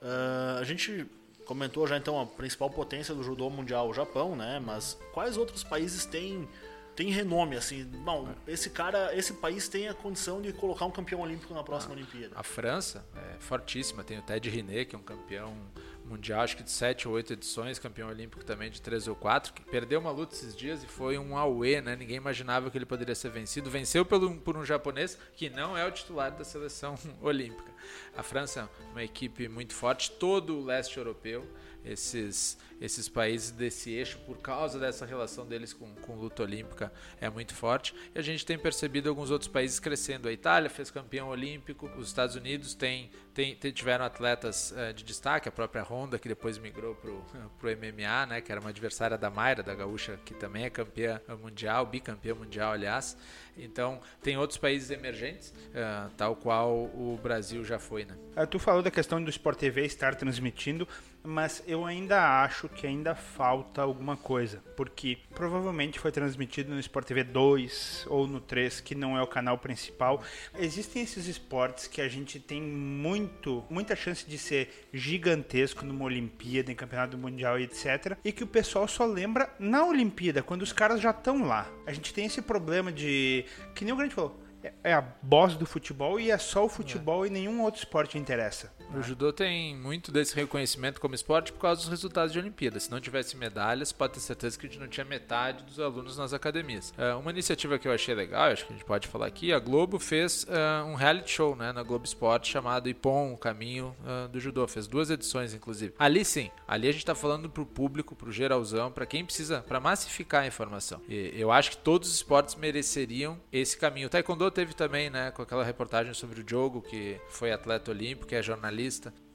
Uh, a gente comentou já então a principal potência do judô mundial, o Japão, né? Mas quais outros países têm tem renome, assim. Bom, esse cara, esse país tem a condição de colocar um campeão olímpico na próxima ah, Olimpíada. A França é fortíssima, tem o Ted Riné, que é um campeão mundial, acho que de 7 ou 8 edições, campeão olímpico também de 3 ou 4, que perdeu uma luta esses dias e foi um auê, né? Ninguém imaginava que ele poderia ser vencido. Venceu pelo, por um japonês que não é o titular da seleção (laughs) olímpica. A França é uma equipe muito forte, todo o leste europeu esses, esses países desse eixo por causa dessa relação deles com, com luta olímpica é muito forte. E a gente tem percebido alguns outros países crescendo. A Itália fez campeão olímpico, os Estados Unidos tem, tem, tiveram atletas uh, de destaque, a própria Honda, que depois migrou para (laughs) o MMA, né, que era uma adversária da Mayra, da Gaúcha, que também é campeã mundial, bicampeã mundial, aliás. Então, tem outros países emergentes, uh, tal qual o Brasil já foi. Né? Uh, tu falou da questão do Sport TV estar transmitindo mas eu ainda acho que ainda falta alguma coisa, porque provavelmente foi transmitido no Sport TV 2 ou no 3, que não é o canal principal. Existem esses esportes que a gente tem muito, muita chance de ser gigantesco numa Olimpíada, em Campeonato Mundial e etc, e que o pessoal só lembra na Olimpíada, quando os caras já estão lá. A gente tem esse problema de, que nem o grande falou, é, é a boss do futebol e é só o futebol é. e nenhum outro esporte interessa. O judô tem muito desse reconhecimento como esporte por causa dos resultados de Olimpíadas. Se não tivesse medalhas, pode ter certeza que a gente não tinha metade dos alunos nas academias. É, uma iniciativa que eu achei legal, acho que a gente pode falar aqui, a Globo fez uh, um reality show né, na Globo Esporte chamado Ipon, o caminho uh, do judô. Fez duas edições, inclusive. Ali sim, ali a gente está falando para o público, para o geralzão, para quem precisa, para massificar a informação. E eu acho que todos os esportes mereceriam esse caminho. O Taekwondo teve também, né, com aquela reportagem sobre o Diogo, que foi atleta olímpico, que é jornalista.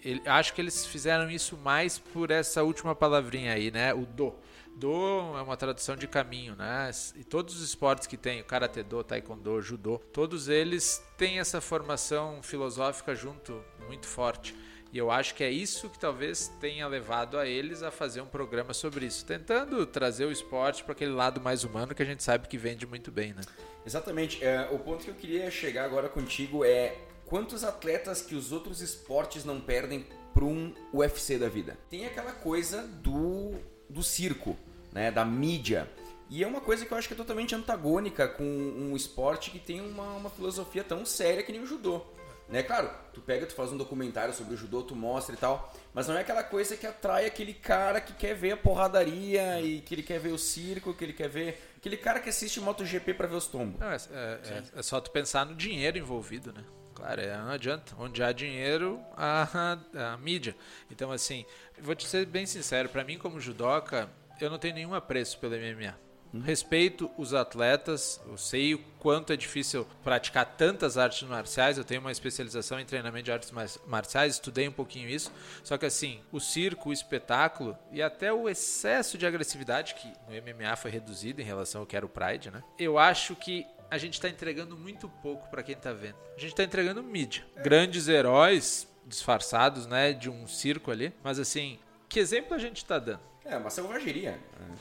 Ele, acho que eles fizeram isso mais por essa última palavrinha aí, né, o do. Do é uma tradução de caminho, né? E todos os esportes que tem, o karatê do, taekwondo, judô, todos eles têm essa formação filosófica junto muito forte. E eu acho que é isso que talvez tenha levado a eles a fazer um programa sobre isso, tentando trazer o esporte para aquele lado mais humano que a gente sabe que vende muito bem, né? Exatamente. É, o ponto que eu queria chegar agora contigo é quantos atletas que os outros esportes não perdem para um UFC da vida? Tem aquela coisa do, do circo, né, da mídia. E é uma coisa que eu acho que é totalmente antagônica com um esporte que tem uma, uma filosofia tão séria que nem o judô. Né? Claro, tu pega, tu faz um documentário sobre o judô, tu mostra e tal, mas não é aquela coisa que atrai aquele cara que quer ver a porradaria e que ele quer ver o circo, que ele quer ver. Aquele cara que assiste MotoGP para ver os tombos. Não, é, é, é, é, só tu pensar no dinheiro envolvido, né? Claro, é, não adianta. Onde há dinheiro, há, a mídia. Então, assim, vou te ser bem sincero, para mim, como judoca, eu não tenho nenhum apreço pelo MMA. Respeito os atletas, eu sei o quanto é difícil praticar tantas artes marciais. Eu tenho uma especialização em treinamento de artes marciais, estudei um pouquinho isso. Só que assim, o circo, o espetáculo e até o excesso de agressividade que no MMA foi reduzido em relação ao que era o Pride, né? Eu acho que a gente está entregando muito pouco para quem está vendo. A gente está entregando mídia. Grandes heróis disfarçados, né, de um circo ali. Mas assim, que exemplo a gente está dando? É, uma selvageria.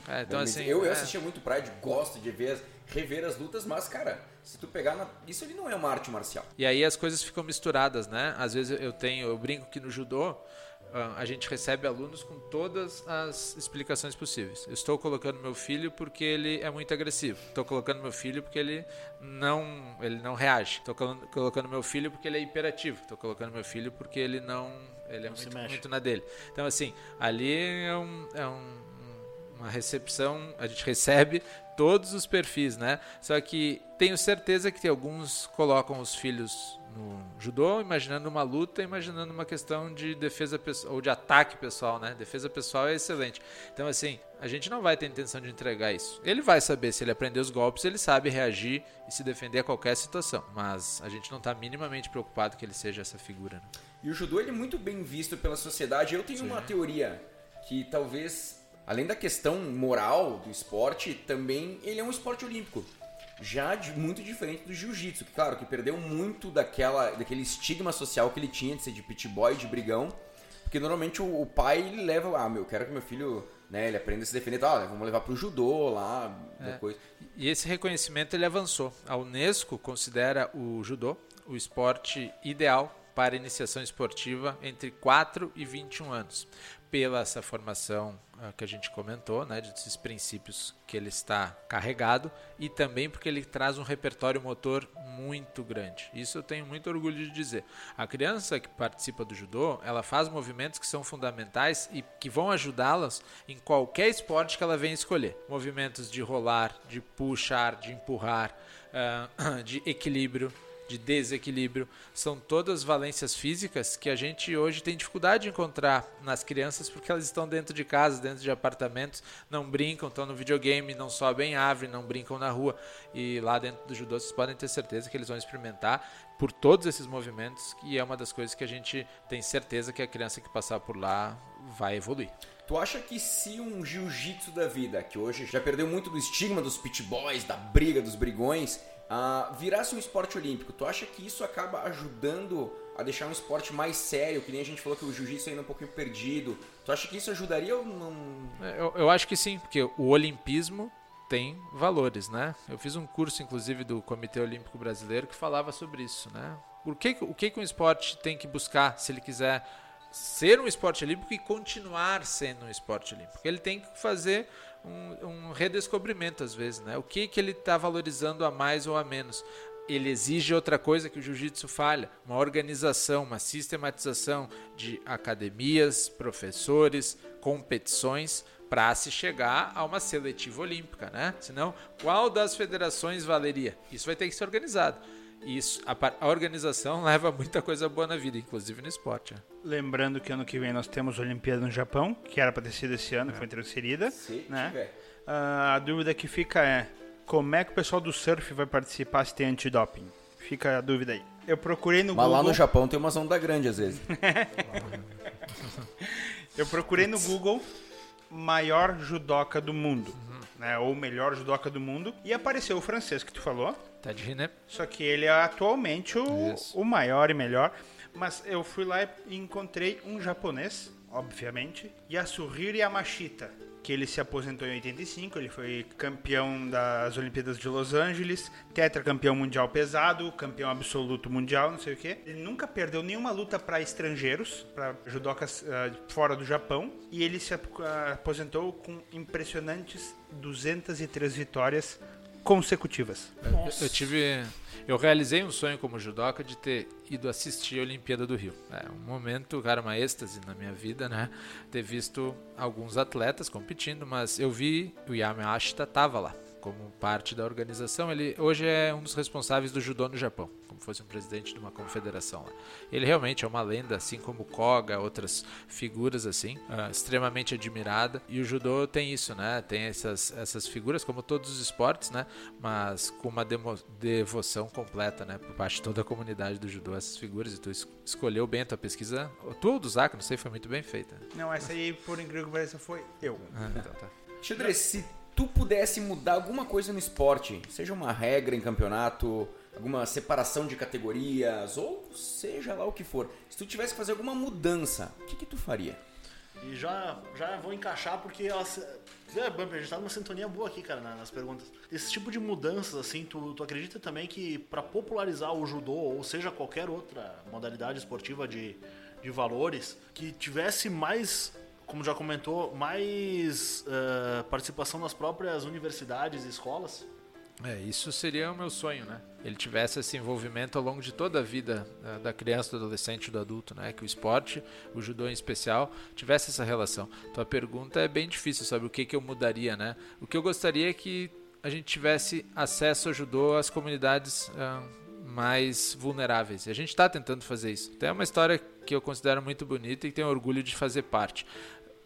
É, então, assim, eu, eu é. assistia muito Pride, gosto de ver, rever as lutas, mas, cara, se tu pegar. Na... Isso ali não é uma arte marcial. E aí as coisas ficam misturadas, né? Às vezes eu tenho, eu brinco que no judô. Ah, a gente recebe alunos com todas as explicações possíveis. Eu estou colocando meu filho porque ele é muito agressivo. Estou colocando meu filho porque ele não, ele não reage. Estou colocando meu filho porque ele é hiperativo. Estou colocando meu filho porque ele não ele é muito, muito, na dele. Então, assim, ali é, um, é um, uma recepção, a gente recebe todos os perfis, né? Só que tenho certeza que alguns colocam os filhos no judô, imaginando uma luta, imaginando uma questão de defesa ou de ataque pessoal, né? Defesa pessoal é excelente. Então, assim, a gente não vai ter intenção de entregar isso. Ele vai saber se ele aprender os golpes, ele sabe reagir e se defender a qualquer situação. Mas a gente não está minimamente preocupado que ele seja essa figura. Né? E o judô ele é muito bem visto pela sociedade. Eu tenho Sim. uma teoria que talvez, além da questão moral do esporte, também ele é um esporte olímpico. já de, muito diferente do jiu-jitsu, claro, que perdeu muito daquela, daquele estigma social que ele tinha de ser de pit boy, de brigão, porque normalmente o, o pai ele leva, ah, meu, quero que meu filho, né, ele aprenda a se defender, tá, vamos levar pro judô lá, É. coisa. E esse reconhecimento ele avançou. A Unesco considera o judô o esporte ideal para iniciação esportiva entre 4 e 21 anos. Pela essa formação ah, que a gente comentou, né, desses princípios que ele está carregado e também porque ele traz um repertório motor muito grande. Isso eu tenho muito orgulho de dizer. A criança que participa do judô, ela faz movimentos que são fundamentais e que vão ajudá-las em qualquer esporte que ela venha escolher. Movimentos de rolar, de puxar, de empurrar, ah, (coughs) de equilíbrio, de desequilíbrio, são todas valências físicas que a gente hoje tem dificuldade de encontrar nas crianças porque elas estão dentro de casa, dentro de apartamentos, não brincam, estão no videogame, não sobem árvore, não brincam na rua. E lá dentro do judô vocês podem ter certeza que eles vão experimentar por todos esses movimentos, que é uma das coisas que a gente tem certeza que a criança que passar por lá vai evoluir. Tu acha que se um jiu-jitsu da vida, que hoje já perdeu muito do estigma dos pit boys, da briga, dos brigões, ah, virasse um esporte olímpico, tu acha que isso acaba ajudando a deixar um esporte mais sério, que nem a gente falou que o jiu-jitsu ainda é um pouquinho perdido. Tu acha que isso ajudaria ou não? É, Eu, eu acho que sim, porque o olimpismo tem valores, né? Eu fiz um curso, inclusive, do Comitê Olímpico Brasileiro que falava sobre isso, né? Por que, o que, que um esporte tem que buscar se ele quiser ser um esporte olímpico e continuar sendo um esporte olímpico? Ele tem que fazer um, um redescobrimento, às vezes, né? O que, que ele está valorizando a mais ou a menos? ele exige outra coisa que o jiu-jitsu falha, uma organização, uma sistematização de academias, professores, competições para se chegar a uma seletiva olímpica, né? Senão, qual das federações valeria? Isso vai ter que ser organizado. Isso, a, a organização (laughs) leva muita coisa boa na vida, inclusive no esporte. né? Lembrando que ano que vem nós temos a Olimpíada no Japão, que era para ter sido esse ano, foi transferida. Se né? tiver. Ah, a dúvida que fica é como é que o pessoal do surf vai participar se tem antidoping? Fica a dúvida aí. Eu procurei no Mas Google. lá no Japão tem uma onda grande às vezes. (laughs) Eu procurei no Google maior judoca do mundo, né? Ou melhor judoca do mundo e apareceu o francês que tu falou. Tá de rir, né? Só que ele é atualmente o, Isso. o maior e melhor. Mas eu fui lá e encontrei um japonês, obviamente, Yasuhiro Yamashita, que ele se aposentou em 85, ele foi campeão das Olimpíadas de Los Angeles, tetracampeão mundial pesado, campeão absoluto mundial, não sei o quê. Ele nunca perdeu nenhuma luta para estrangeiros, para judocas ah, fora do Japão, e ele se ah, aposentou com impressionantes 203 vitórias consecutivas. Eu, eu tive. Eu realizei um sonho como judoca de ter ido assistir a Olimpíada do Rio. É um momento, cara, uma êxtase na minha vida, né? Ter visto alguns atletas competindo, mas eu vi o Yamashita tava lá como parte da organização. Ele hoje é um dos responsáveis do judô no Japão, como fosse um presidente de uma confederação lá. Ele realmente é uma lenda, assim como Koga, outras figuras assim, ah, extremamente admirada. E o judô tem isso, né? Tem essas, essas figuras, como todos os esportes, né? Mas com uma demo- devoção completa, né? Por parte de toda a comunidade do judô, essas figuras. E tu es- escolheu bem a tua pesquisa. Tu ou do Zaca, não sei, foi muito bem feita. Não, essa aí, por incrível que pareça, foi eu. Ah, então tá. Xandre, se tu pudesse mudar alguma coisa no esporte, seja uma regra em campeonato, alguma separação de categorias, ou seja lá o que for, se tu tivesse que fazer alguma mudança, o que, que tu faria? E já, já vou encaixar porque elas. É, a gente tá numa sintonia boa aqui, cara, na- nas perguntas. Esse tipo de mudanças, assim, tu, tu acredita também que pra popularizar o judô, ou seja, qualquer outra modalidade esportiva de, de valores, que tivesse mais, como já comentou, mais eh, participação nas próprias universidades e escolas? É, isso seria o meu sonho, né? Ele tivesse esse envolvimento ao longo de toda a vida eh, da criança, do adolescente, do adulto, né? Que o esporte, o judô em especial, tivesse essa relação. Tua pergunta é bem difícil, sabe? O que, que eu mudaria, né? O que eu gostaria é que a gente tivesse acesso ao judô às comunidades ah, mais vulneráveis. E a gente está tentando fazer isso. Tem uma história que eu considero muito bonita e tenho orgulho de fazer parte.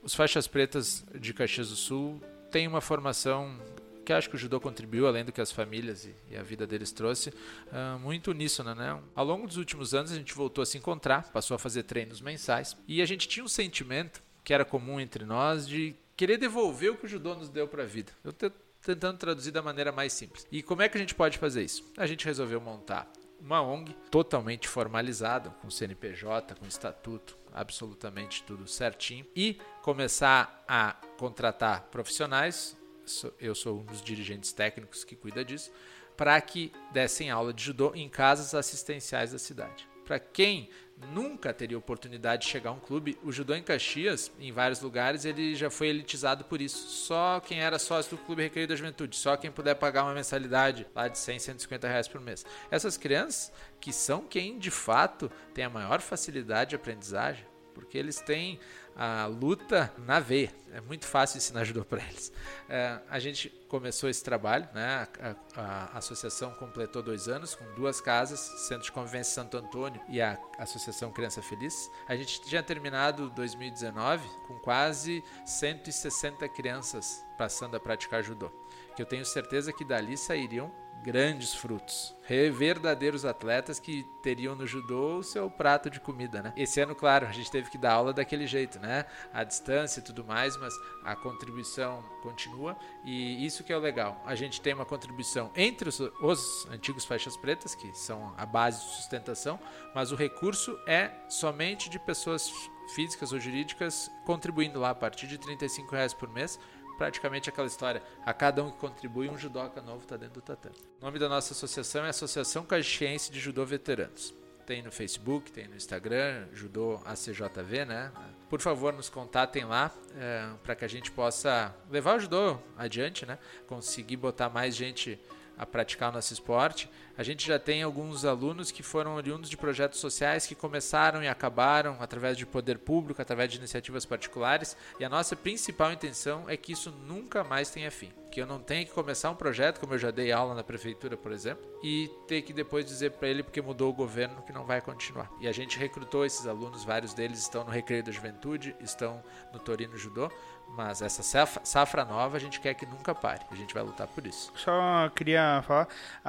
Os faixas pretas de Caxias do Sul têm uma formação que acho que o judô contribuiu, além do que as famílias e, a vida deles trouxe, ah, muito uníssona, né? Ao longo dos últimos anos a gente voltou a se encontrar, passou a fazer treinos mensais e a gente tinha um sentimento que era comum entre nós de querer devolver o que o judô nos deu para a vida. Eu te- tentando traduzir da maneira mais simples. E como é que a gente pode fazer isso? A gente resolveu montar uma ONG totalmente formalizada, com CNPJ, com estatuto, absolutamente tudo certinho, e começar a contratar profissionais. Eu sou um dos dirigentes técnicos que cuida disso, para que dessem aula de judô em casas assistenciais da cidade. Para quem nunca teria oportunidade de chegar a um clube. O judô em Caxias, em vários lugares, ele já foi elitizado por isso. Só quem era sócio do Clube Recreio da Juventude, só quem puder pagar uma mensalidade lá de 100, 150 reais por mês. Essas crianças, que são quem de fato tem a maior facilidade de aprendizagem, porque eles têm a luta na veia. É muito fácil ensinar judô para eles. É, a gente começou esse trabalho, né? A, a, a, associação completou dois anos com duas casas, Centro de Convivência Santo Antônio e a Associação Criança Feliz. A gente tinha terminado 2019 com quase 160 crianças passando a praticar judô. Que eu tenho certeza que dali sairiam grandes frutos. Verdadeiros atletas que teriam no judô o seu prato de comida, né? Esse ano, claro, a gente teve que dar aula daquele jeito, né? A distância e tudo mais, mas a contribuição continua e isso que é o legal. A gente tem uma contribuição entre os, os antigos faixas pretas, que são a base de sustentação, mas o recurso é somente de pessoas físicas ou jurídicas contribuindo lá a partir de 35 reais por mês praticamente aquela história. A cada um que contribui, um judoca novo está dentro do tatame. O nome da nossa associação é Associação Caxiense de Judô Veteranos. Tem no Facebook, tem no Instagram, Judô ACJV, né? Por favor, nos contatem lá é, para que a gente possa levar o judô adiante, né? Conseguir botar mais gente a praticar nosso esporte. A gente já tem alguns alunos que foram oriundos de projetos sociais que começaram e acabaram através de poder público, através de iniciativas particulares, e a nossa principal intenção é que isso nunca mais tenha fim. Que eu não tenha que começar um projeto, como eu já dei aula na prefeitura, por exemplo, e ter que depois dizer para ele, porque mudou o governo, que não vai continuar. E a gente recrutou esses alunos, vários deles estão no Recreio da Juventude, estão no Torino Judô, mas essa safra, safra, nova a gente quer que nunca pare. A gente vai lutar por isso. Só queria falar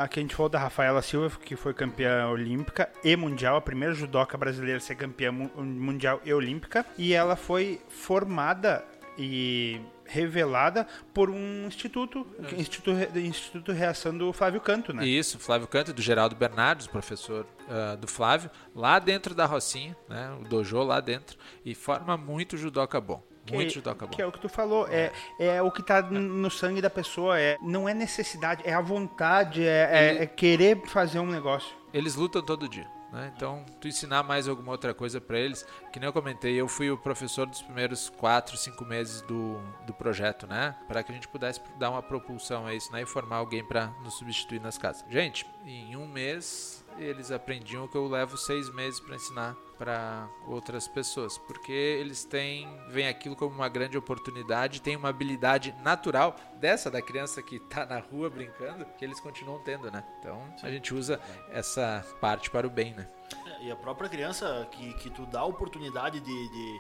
que a gente falou da Rafaela Silva, que foi campeã olímpica e mundial, a primeira judoca brasileira a ser campeã mundial e olímpica. E ela foi formada e revelada por um instituto, é. instituto, instituto Reação do Flávio Canto, né? Isso, Flávio Canto e do Geraldo Bernardes, professor uh, do Flávio, lá dentro da Rocinha, né? O dojo lá dentro, e forma muito judoca bom. Que, Muito judoca bom. Que é o que tu falou, é, é o que está no sangue da pessoa, é, não é necessidade, é a vontade, é, é, é querer fazer um negócio. Eles lutam todo dia. Né? Então, tu ensinar mais alguma outra coisa para eles, que nem eu comentei, eu fui o professor dos primeiros 4, 5 meses do, do projeto, né? Para que a gente pudesse dar uma propulsão a isso, né? E formar alguém para nos substituir nas casas. Gente, em um mês eles aprendiam que eu levo seis meses para ensinar para outras pessoas, porque eles têm veem aquilo como uma grande oportunidade, tem uma habilidade natural dessa da criança que está na rua brincando, que eles continuam tendo, né? Então a gente usa essa parte para o bem, né? É, e a própria criança que, que tu dá a oportunidade de, de,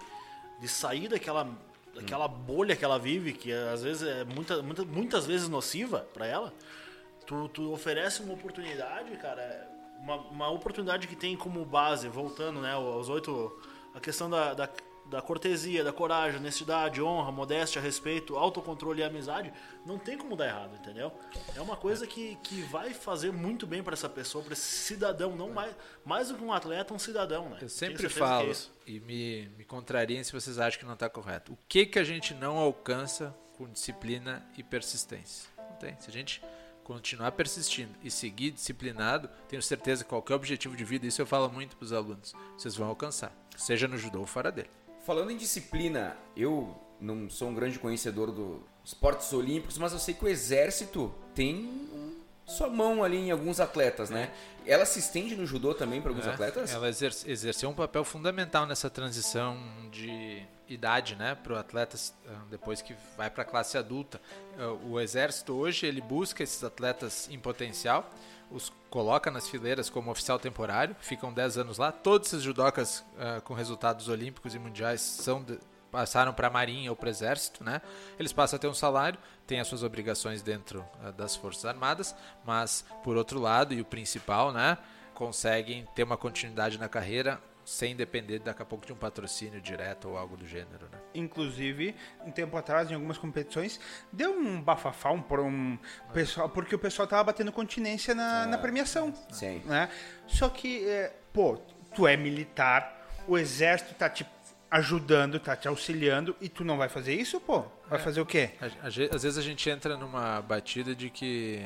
de sair daquela daquela bolha que ela vive, que às vezes é muita, muita, muitas vezes nociva para ela, tu, tu oferece uma oportunidade, cara, uma, uma oportunidade que tem como base, voltando né, aos oito, a questão da, da, da cortesia, da coragem, honestidade, honra, modéstia, respeito, autocontrole e amizade, não tem como dar errado, entendeu? É uma coisa que, que vai fazer muito bem para essa pessoa, para esse cidadão, não mais, mais do que um atleta, um cidadão, né? Eu sempre falo, é e me, me contrariem se vocês acham que não está correto. O que, que a gente não alcança com disciplina e persistência? Não tem. Se a gente continuar persistindo e seguir disciplinado, tenho certeza que qualquer objetivo de vida, isso eu falo muito para os alunos, vocês vão alcançar, seja no judô ou fora dele. Falando em disciplina, eu não sou um grande conhecedor dos esportes olímpicos, mas eu sei que o exército tem sua mão ali em alguns atletas, né? Ela se estende no judô também para alguns é, atletas? Ela exerceu um papel fundamental nessa transição de idade, né, para o atleta ah, depois que vai para a classe adulta. Ah, o exército hoje ele busca esses atletas em potencial, os coloca nas fileiras como oficial temporário, ficam 10 anos lá. Todos esses judocas uh, com resultados olímpicos e mundiais são de, passaram para a marinha ou para o exército, né? Eles passam a ter um salário, têm as suas obrigações dentro uh, das forças armadas, mas por outro lado e o principal, né? conseguem ter uma continuidade na carreira sem depender daqui a pouco de um patrocínio direto ou algo do gênero, né? Inclusive, um tempo atrás, em algumas competições, deu um bafafá um, por um pessoal, porque o pessoal tava batendo continência na, na premiação. Sim. Né? Só que, é, pô, tu é militar, o exército tá te ajudando, tá te auxiliando, e tu não vai fazer isso, pô? Vai fazer o quê? Às vezes a gente entra numa batida de que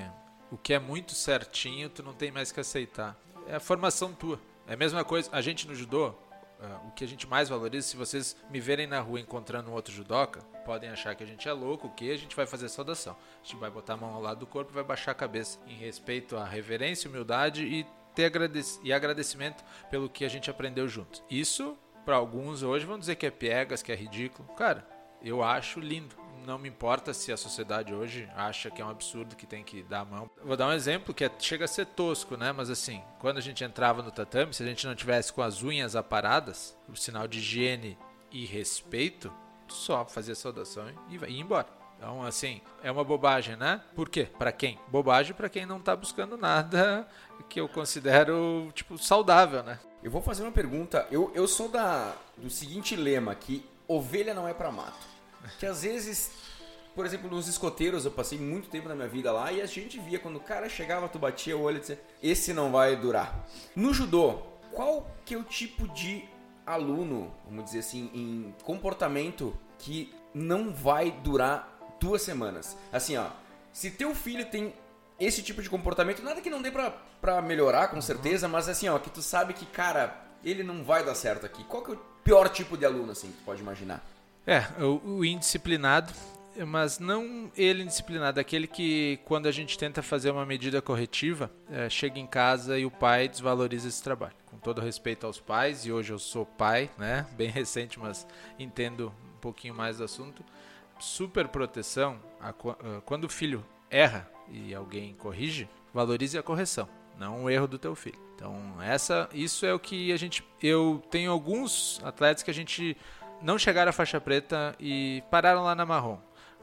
o que é muito certinho tu não tem mais que aceitar. É a formação tua. É a mesma coisa. A gente no judô, ah, o que a gente mais valoriza, se vocês me verem na rua encontrando um outro judoca, podem achar que a gente é louco, que a gente vai fazer saudação. A gente vai botar a mão ao lado do corpo e vai baixar a cabeça em respeito à reverência, humildade e ter agradec e agradecimento pelo que a gente aprendeu juntos. Isso, para alguns hoje, vão dizer que é piegas, que é ridículo. Cara, eu acho lindo. Não me importa se a sociedade hoje acha que é um absurdo que tem que dar a mão. Vou dar um exemplo que é- chega a ser tosco, né? Mas assim, quando a gente entrava no tatame, se a gente não tivesse com as unhas aparadas, o sinal de higiene e respeito, só fazia saudação e ia embora. Então, assim, é uma bobagem, né? Por quê? Pra quem? Bobagem pra quem não tá buscando nada que eu considero, tipo, saudável, né? Eu vou fazer uma pergunta. Eu, eu sou da do seguinte lema, que ovelha não é pra mato. Que às vezes, por exemplo, nos escoteiros, eu passei muito tempo na minha vida lá e a gente via quando o cara chegava, tu batia o olho e dizia, esse não vai durar. No judô, qual que é o tipo de aluno, vamos dizer assim, em comportamento que não vai durar duas semanas? Assim, ó, se teu filho tem esse tipo de comportamento, nada que não dê pra, pra melhorar, com certeza, mas assim, ó, que tu sabe que, cara, ele não vai dar certo aqui. Qual que é o pior tipo de aluno, assim, que tu pode imaginar? É, o, o indisciplinado, mas não ele indisciplinado, aquele que quando a gente tenta fazer uma medida corretiva, é, chega em casa e o pai desvaloriza esse trabalho. Com todo respeito aos pais, e hoje eu sou pai, né? (laughs) Bem recente, mas entendo um pouquinho mais do assunto. Super proteção, a qu- ah, quando o filho erra e alguém corrige, valorize a correção, não o erro do teu filho. Então, essa, isso é o que a gente. Eu tenho alguns atletas que a gente não chegaram à faixa preta e pararam lá na marrom.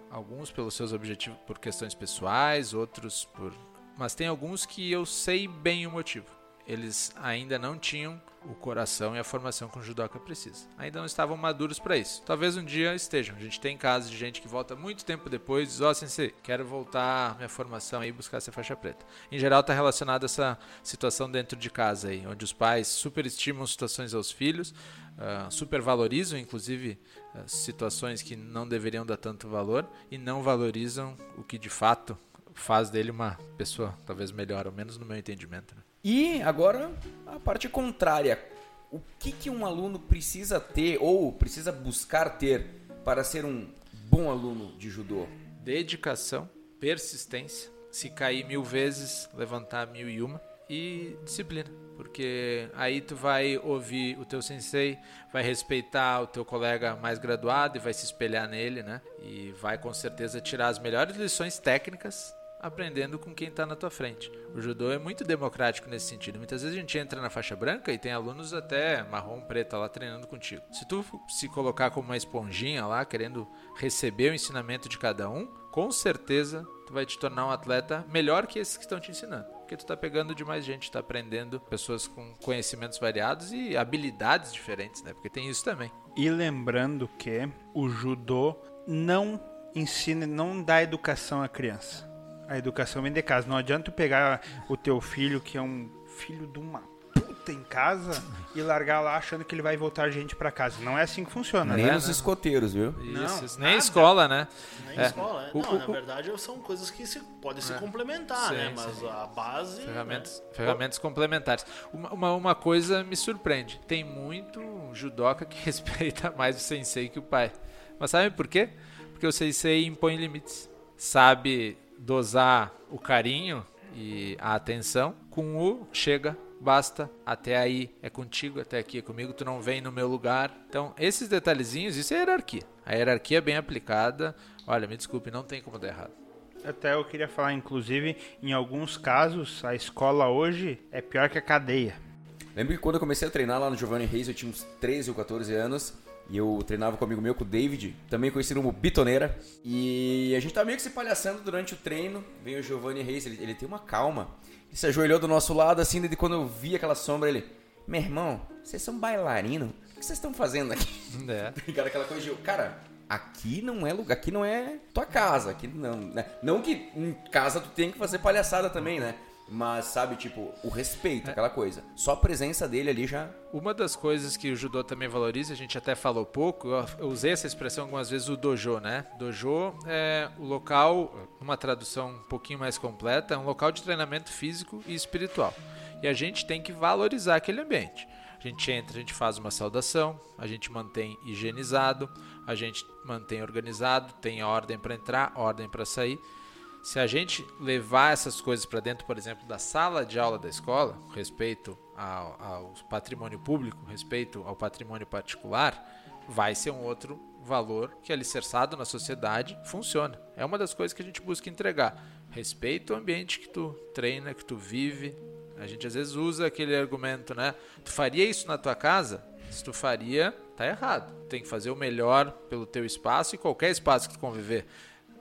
Alguns pelos seus objetivos por questões pessoais, outros por. Mas tem alguns que eu sei bem o motivo. Eles ainda não tinham o coração e a formação que o judoca precisa. Ainda não estavam maduros para isso. Talvez um dia estejam. A gente tem casos de gente que volta muito tempo depois e diz: Ó, oh, sensei, quero voltar minha formação aí e buscar essa faixa preta. Em geral, está relacionado a essa situação dentro de casa aí, onde os pais superestimam situações aos filhos, uh, supervalorizam, inclusive, uh, situações que não deveriam dar tanto valor e não valorizam o que de fato faz dele uma pessoa talvez melhor, ao menos no meu entendimento. Né? E agora a parte contrária. O que, que um aluno precisa ter ou precisa buscar ter para ser um bom aluno de judô? Dedicação, persistência, se cair mil vezes, levantar mil e uma e disciplina, porque aí tu vai ouvir o teu sensei, vai respeitar o teu colega mais graduado e vai se espelhar nele, né? E vai com certeza tirar as melhores lições técnicas aprendendo com quem está na tua frente. O judô é muito democrático nesse sentido. Muitas vezes a gente entra na faixa branca e tem alunos até marrom, preta lá treinando contigo. Se tu se colocar como uma esponjinha lá, querendo receber o ensinamento de cada um, com certeza tu vai te tornar um atleta melhor que esses que estão te ensinando. Porque tu tá pegando de mais gente, tá aprendendo pessoas com conhecimentos variados e habilidades diferentes, né? Porque tem isso também. E lembrando que o judô não ensina, não dá educação à criança. A educação vem de casa. Não adianta tu pegar o teu filho, que é um filho de uma puta em casa, e largar lá achando que ele vai voltar gente para casa. Não é assim que funciona, Nem né? nos escoteiros, viu? Isso, Não, nem nada. escola, né? Nem É. escola. O- não, o- na o- verdade são coisas que se, podem se É. complementar, Sim, né? Mas sim. a base. Ferramentas, né? ferramentas complementares. Uma, uma, uma coisa me surpreende. Tem muito judoca que (laughs) respeita mais o sensei que o pai. Mas sabe por quê? Porque o sensei impõe limites. Sabe dosar o carinho e a atenção com o chega, basta, até aí é contigo, até aqui é comigo, tu não vem no meu lugar. Então, esses detalhezinhos, isso é hierarquia. A hierarquia bem aplicada, olha, me desculpe, não tem como dar errado. Até eu queria falar, inclusive, em alguns casos, a escola hoje é pior que a cadeia. Lembro que quando eu comecei a treinar lá no Giovanni Reis, eu tinha uns 13 ou 14 anos. E eu treinava com um amigo meu, com o David, também conhecido como Bitoneira. E a gente tava meio que se palhaçando durante o treino. Vem o Giovanni Reis, ele, ele tem uma calma. Ele se ajoelhou do nosso lado, assim, e quando eu vi aquela sombra, ele... meu irmão, vocês são bailarino? O que vocês estão fazendo aqui? É. (laughs) Cara, aquela coisa de, cara, aqui não é lugar, aqui não é tua casa, aqui não, né? Não que em casa tu tem que fazer palhaçada também, né? Mas, sabe, tipo, o respeito, aquela coisa. Só a presença dele ali já. Uma das coisas que o judô também valoriza, a gente até falou pouco, eu- eu usei essa expressão algumas vezes, o dojo, né? Dojo é o local, uma tradução um pouquinho mais completa, é um local de treinamento físico e espiritual. E a gente tem que valorizar aquele ambiente. A gente entra, a gente faz uma saudação, a gente mantém higienizado, a gente mantém organizado, tem ordem para entrar, ordem para sair. Se a gente levar essas coisas para dentro, por exemplo, da sala de aula da escola, respeito ao, ao patrimônio público, respeito ao patrimônio particular, vai ser um outro valor que alicerçado na sociedade funciona. É uma das coisas que a gente busca entregar. Respeito ao ambiente que tu treina, que tu vive. A gente às vezes usa aquele argumento, né? Tu faria isso na tua casa? Se tu faria, tá errado. Tem que fazer o melhor pelo teu espaço e qualquer espaço que tu conviver.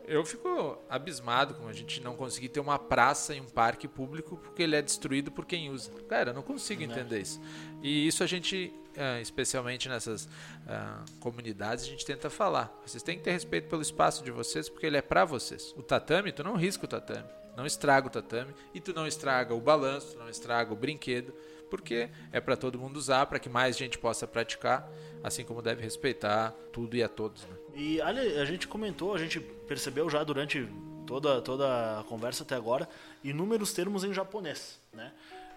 Eu fico abismado com a gente não conseguir ter uma praça e um parque público porque ele é destruído por quem usa. Cara, eu não consigo entender isso. E isso a gente, eh, especialmente nessas ah, comunidades, a gente tenta falar. Vocês têm que ter respeito pelo espaço de vocês porque ele é pra vocês. O tatame, tu não risca o tatame, não estraga o tatame e tu não estraga o balanço, tu não estraga o brinquedo, porque é pra todo mundo usar, para que mais gente possa praticar, assim como deve respeitar tudo e a todos. Né? E ali, a gente comentou, a gente percebeu já durante toda, toda a conversa até agora, inúmeros termos em japonês, né?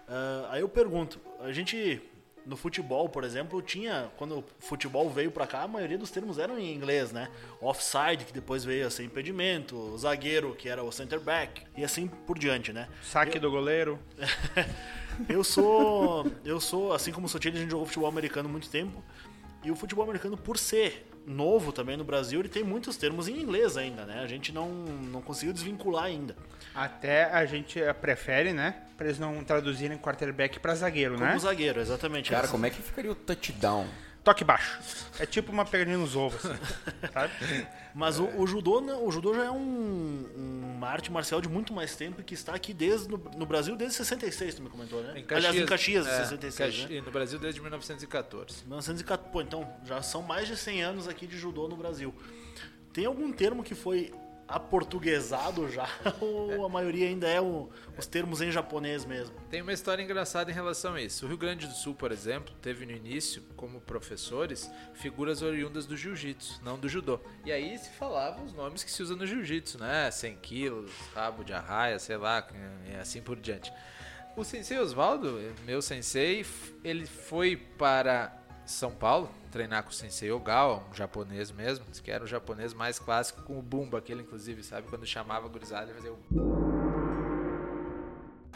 Ah, aí eu pergunto, a gente no futebol, por exemplo, tinha quando o futebol veio pra cá, a maioria dos termos eram em inglês, né? Offside, que depois veio a ser impedimento, zagueiro, que era o center back, e assim por diante, né? Saque do goleiro. (laughs) Eu sou, eu sou, assim como o Sotile, a gente jogou futebol americano há muito tempo. E o futebol americano, por ser novo também no Brasil, ele tem muitos termos em inglês ainda, né? A gente não, não conseguiu desvincular ainda. Até a gente eh, prefere, né? Pra eles não traduzirem quarterback pra zagueiro, Como né? zagueiro, exatamente. Cara, como é que ficaria o touchdown? Toque baixo. É tipo uma pegadinha nos ovos, assim, (laughs) sabe? Mas o, o judô, né, o judô já é um, uma arte marcial de muito mais tempo e que está aqui desde no, no Brasil desde 66, tu me comentou, né? Aliás, em Caxias, é, 66, Caxi- né? No Brasil desde 1914. 1914. Pô, então já são mais de 100 anos aqui de judô no Brasil. Tem algum termo que foi aportuguesado já (laughs) ou a maioria ainda é os termos em japonês mesmo? Tem uma história engraçada em relação a isso. O Rio Grande do Sul, por exemplo, teve no início, como professores, figuras oriundas do jiu-jitsu, não do judô. E aí se falavam os nomes que se usa no jiu-jitsu, né? 100 quilos, rabo de arraia, sei lá, assim por diante. O sensei Oswaldo, meu sensei, ele foi para São Paulo treinar com o sensei Ogawa, um japonês mesmo, que era o japonês mais clássico, com o bumba, aquele inclusive, sabe? Quando chamava a gurizada, ele fazia o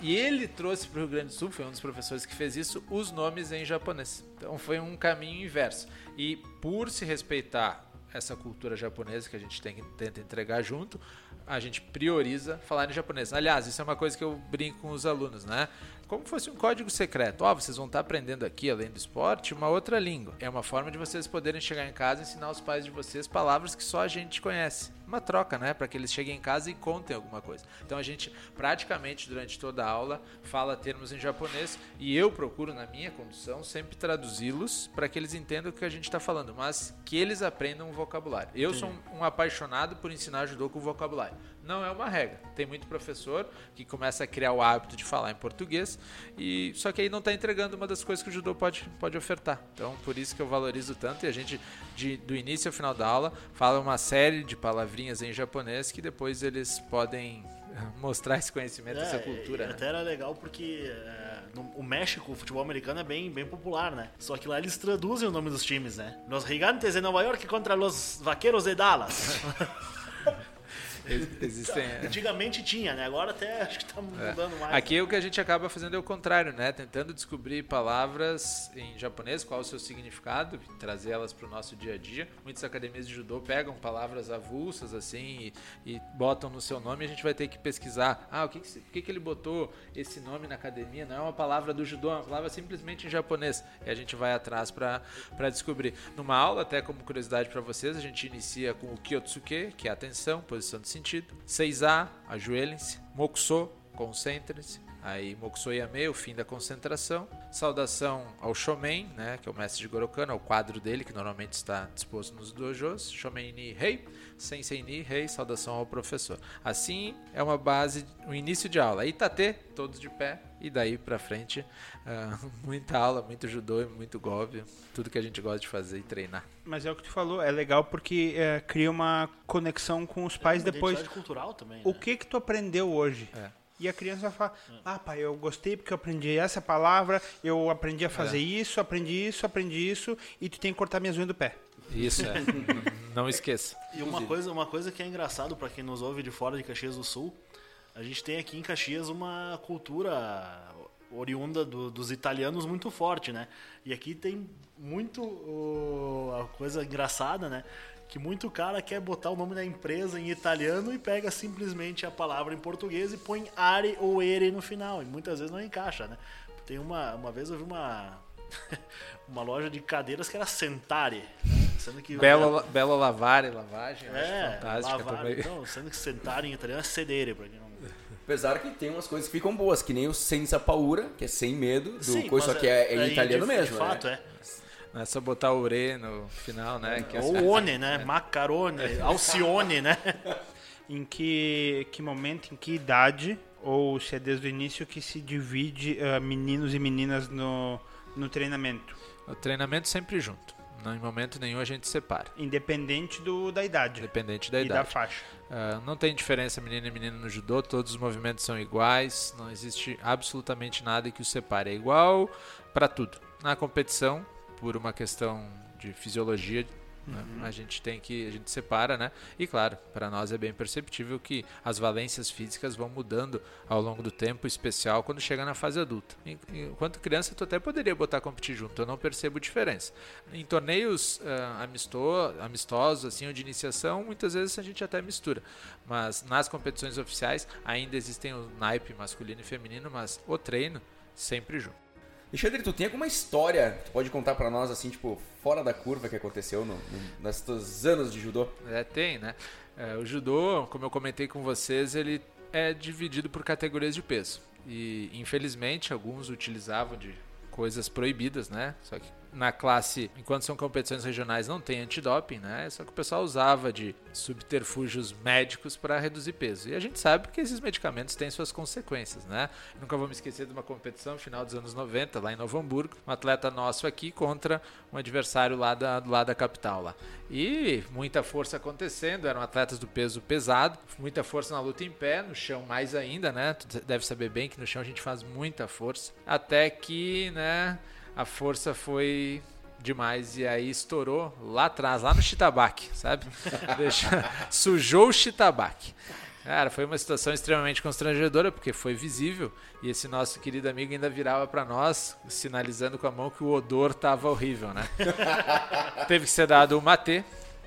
e ele trouxe para o Rio Grande do Sul, foi um dos professores que fez isso, os nomes em japonês. Então foi um caminho inverso. E por se respeitar essa cultura japonesa que a gente tem, tenta entregar junto, a gente prioriza falar em japonês. Aliás, isso é uma coisa que eu brinco com os alunos, né? Como fosse um código secreto. Ó, vocês vão estar aprendendo aqui, além do esporte, uma outra língua. É uma forma de vocês poderem chegar em casa e ensinar os pais de vocês palavras que só a gente conhece. Uma troca, né? Para que eles cheguem em casa e contem alguma coisa. Então a gente praticamente durante toda a aula fala termos em japonês e eu procuro na minha condução sempre traduzi-los para que eles entendam o que a gente está falando, mas que eles aprendam o vocabulário. Eu sou um, um apaixonado por ensinar judô com vocabulário. Não é uma regra. Tem muito professor que começa a criar o hábito de falar em português e só que aí não está entregando uma das coisas que o judô pode, pode ofertar. Então por isso que eu valorizo tanto e a gente de, do início ao final da aula fala uma série de palavrinhas em japonês que depois eles podem eh, mostrar esse conhecimento, essa cultura. né? Até era legal porque é, no, o México, o futebol americano é bem, bem popular, né? Só que lá eles traduzem o nome dos times, né? Los Gigantes de Nova York contra los Vaqueros de Dallas. (laughs) Ex- Existem. é. Antigamente tinha, né? Agora até acho que tá mudando mais. Aqui o que a gente acaba fazendo é o contrário, né? Tentando descobrir palavras em japonês, qual o seu significado, trazer elas para o nosso dia a dia. Muitas academias de judô pegam palavras avulsas assim e, e botam no seu nome. A gente vai ter que pesquisar. Ah, o que, que, que, que ele botou esse nome na academia? Não é uma palavra do judô, é uma palavra simplesmente em japonês. E a gente vai atrás para descobrir. Numa aula, até como curiosidade para vocês, a gente inicia com o Kyotsuke, que é atenção, posição de sentido. Seiza, ajoelhem-se. Mokuso, concentrem-se. Aí Mokusoyame, o fim da concentração. Saudação ao Shomen, né, que é o mestre de Gorokano, é o quadro dele, que normalmente está disposto nos dojos. Shomen ni Rei, Sensei ni Rei, saudação ao professor. Assim é uma base, o um início de aula. Itate, todos de pé, e daí pra frente, uh, (laughs) muita aula, muito judô, muito golpe, tudo que a gente gosta de fazer e treinar. Mas é o que tu falou, é legal porque é, cria uma conexão com os pais É uma depois. cultural também. O né? que que tu aprendeu hoje? É. E a criança vai falar, ah, pai, eu gostei porque eu aprendi essa palavra, eu aprendi a fazer É. isso, aprendi isso, aprendi isso, e tu tem que cortar minhas unhas do pé. Isso é. (laughs) Não esqueça. E uma coisa, uma coisa que é engraçado pra quem nos ouve de fora de Caxias do Sul, a gente tem aqui em Caxias uma cultura oriunda do- dos italianos muito forte, né? E aqui tem muito o- a coisa engraçada, né? Que muito cara quer botar o nome da empresa em italiano e pega simplesmente a palavra em português e põe are ou ere no final. E muitas vezes não encaixa, né? Tem uma, uma vez eu vi uma (laughs) uma loja de cadeiras que era sentare, né? sendo que Bela, bela lavare, lavagem, é, acho fantástica lavar, também. então, sendo que sentar em italiano é sedere, pra quem não... Apesar que tem umas coisas que ficam boas, que nem o senza paura, que é sem medo, do Sim, coisa, só que é, é em italiano de, mesmo, De fato, né? é. Não é só botar o re no final, né? Que é Ou one, né? (laughs) Macarone, alcione, né? Em que, que momento, em que idade, ou se é desde o início que se divide ah, meninos e meninas no, no treinamento? O treinamento sempre junto. Não, em momento nenhum a gente separa. Independente do, da idade Independente da e da idade. faixa. Ah, não tem diferença menino e menina no judô, todos os movimentos são iguais, não existe absolutamente nada que os separe. É igual para tudo. Na competição, por uma questão de fisiologia, né, a gente tem que a gente separa, né? E claro, para nós é bem perceptível que as valências físicas vão mudando ao longo do tempo, em especial quando chega na fase adulta. En- Enquanto criança, tu até poderia botar competir junto, eu não percebo diferença. Em torneios amisto- amistosos, assim, ou de iniciação, muitas vezes a gente até mistura. Mas nas competições oficiais ainda existem o naipe masculino e feminino, mas o treino sempre junto. Alexandre, tu tem alguma história que tu pode contar pra nós, assim, tipo, fora da curva que aconteceu no, no, nesses anos de judô? É, tem, né? É, o judô, como eu comentei com vocês, ele é dividido por categorias de peso. E, infelizmente, alguns utilizavam de coisas proibidas, né? Só que na classe, enquanto são competições regionais, não tem antidoping, né? Só que o pessoal usava de subterfúgios médicos para reduzir peso. E a gente sabe que esses medicamentos têm suas consequências, né? Eu nunca vou me esquecer de uma competição final dos anos 90, lá em Novo Hamburgo, um atleta nosso aqui contra um adversário lá da, da capital lá. E muita força acontecendo, eram atletas do peso pesado, muita força na luta em pé, no chão mais ainda, né? Tu deve saber bem que no chão a gente faz muita força, até que, né, a força foi demais e aí estourou lá atrás, lá no Chitabaque, sabe? (laughs) Deixa, sujou o Chitabaque. Cara, foi uma situação extremamente constrangedora porque foi visível e esse nosso querido amigo ainda virava para nós, sinalizando com a mão que o odor tava horrível, né? (laughs) Teve que ser dado o matê,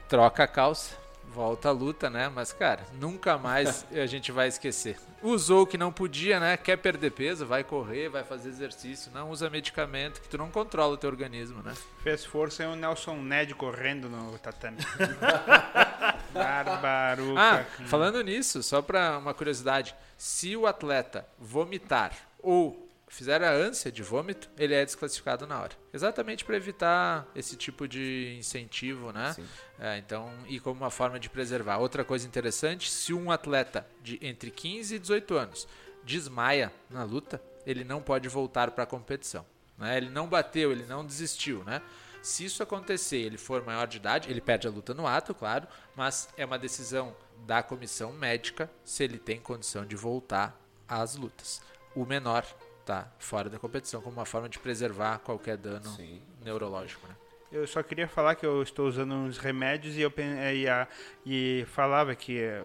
troca a calça, volta a luta, né? Mas, cara, nunca mais (laughs) a gente vai esquecer. Usou o que não podia, né? Quer perder peso, vai correr, vai fazer exercício. Não usa medicamento, que tu não controla o teu organismo, né? Fez força e o Nelson Ned correndo no tatame. (laughs) Barbaruca. Ah, falando nisso, só pra uma curiosidade. Se o atleta vomitar ou fizer a ânsia de vômito, ele é desclassificado na hora. Exatamente para evitar esse tipo de incentivo, né? É, então, e como uma forma de preservar. Outra coisa interessante, se um atleta de entre 15 e 18 anos desmaia na luta, ele não pode voltar para a competição. Né? Ele não bateu, ele não desistiu, né? Se isso acontecer, ele for maior de idade, ele perde a luta no ato, claro, mas é uma decisão da comissão médica se ele tem condição de voltar às lutas. O menor tá fora da competição como uma forma de preservar qualquer dano Sim. neurológico, né? Eu só queria falar que eu estou usando uns remédios e eu e, a- e falava que eh,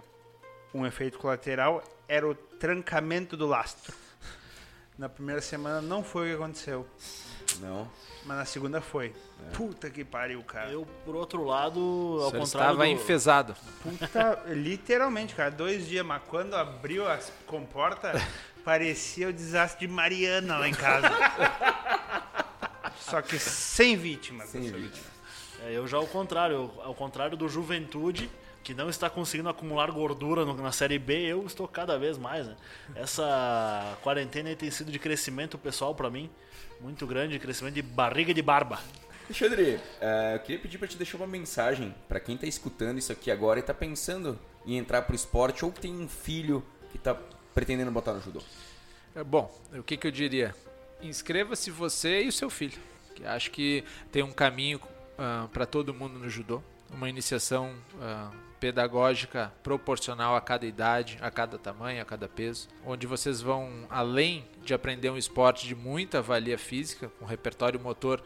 um efeito colateral era o trancamento do lastro. Na primeira semana não foi o que aconteceu, Não. mas na segunda foi. Puta que pariu, cara. Eu, por outro lado, ao contrário estava do... enfesado. Puta, (laughs) literalmente, cara, dois dias, mas quando abriu as comportas, parecia o desastre de Mariana lá em casa. Só que sem vítimas. Sem vídeo. É, eu já ao contrário, ao contrário do Juventude, que não está conseguindo acumular gordura no- na Série B, eu estou cada vez mais. Né? Essa quarentena aí tem sido de crescimento pessoal para mim, muito grande, crescimento de barriga de barba. Alexandre, eh, eu queria pedir pra te deixar uma mensagem pra quem tá escutando isso aqui agora e tá pensando em entrar pro esporte ou que tem um filho que tá pretendendo botar no judô. É, Bom, o que, que eu diria? Inscreva-se você e o seu filho. Que acho que tem um caminho para todo mundo no judô. Uma iniciação ah, pedagógica proporcional a cada idade, a cada tamanho, a cada peso. Onde vocês vão, além de aprender um esporte de muita valia física, com repertório motor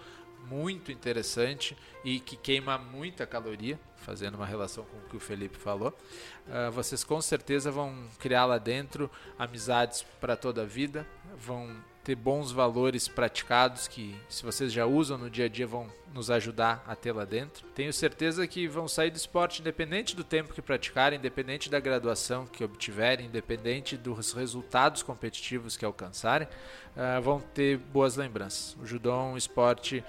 muito interessante e que queima muita caloria, fazendo uma relação com o que o Felipe falou. Ah, vocês com certeza vão criar lá dentro amizades para toda a vida, vão ter bons valores praticados que, se vocês já usam no dia a dia, vão nos ajudar a ter lá dentro. Tenho certeza que vão sair do esporte independente do tempo que praticarem, independente da graduação que obtiverem, independente dos resultados competitivos que alcançarem, ah, vão ter boas lembranças. O judô é um esporte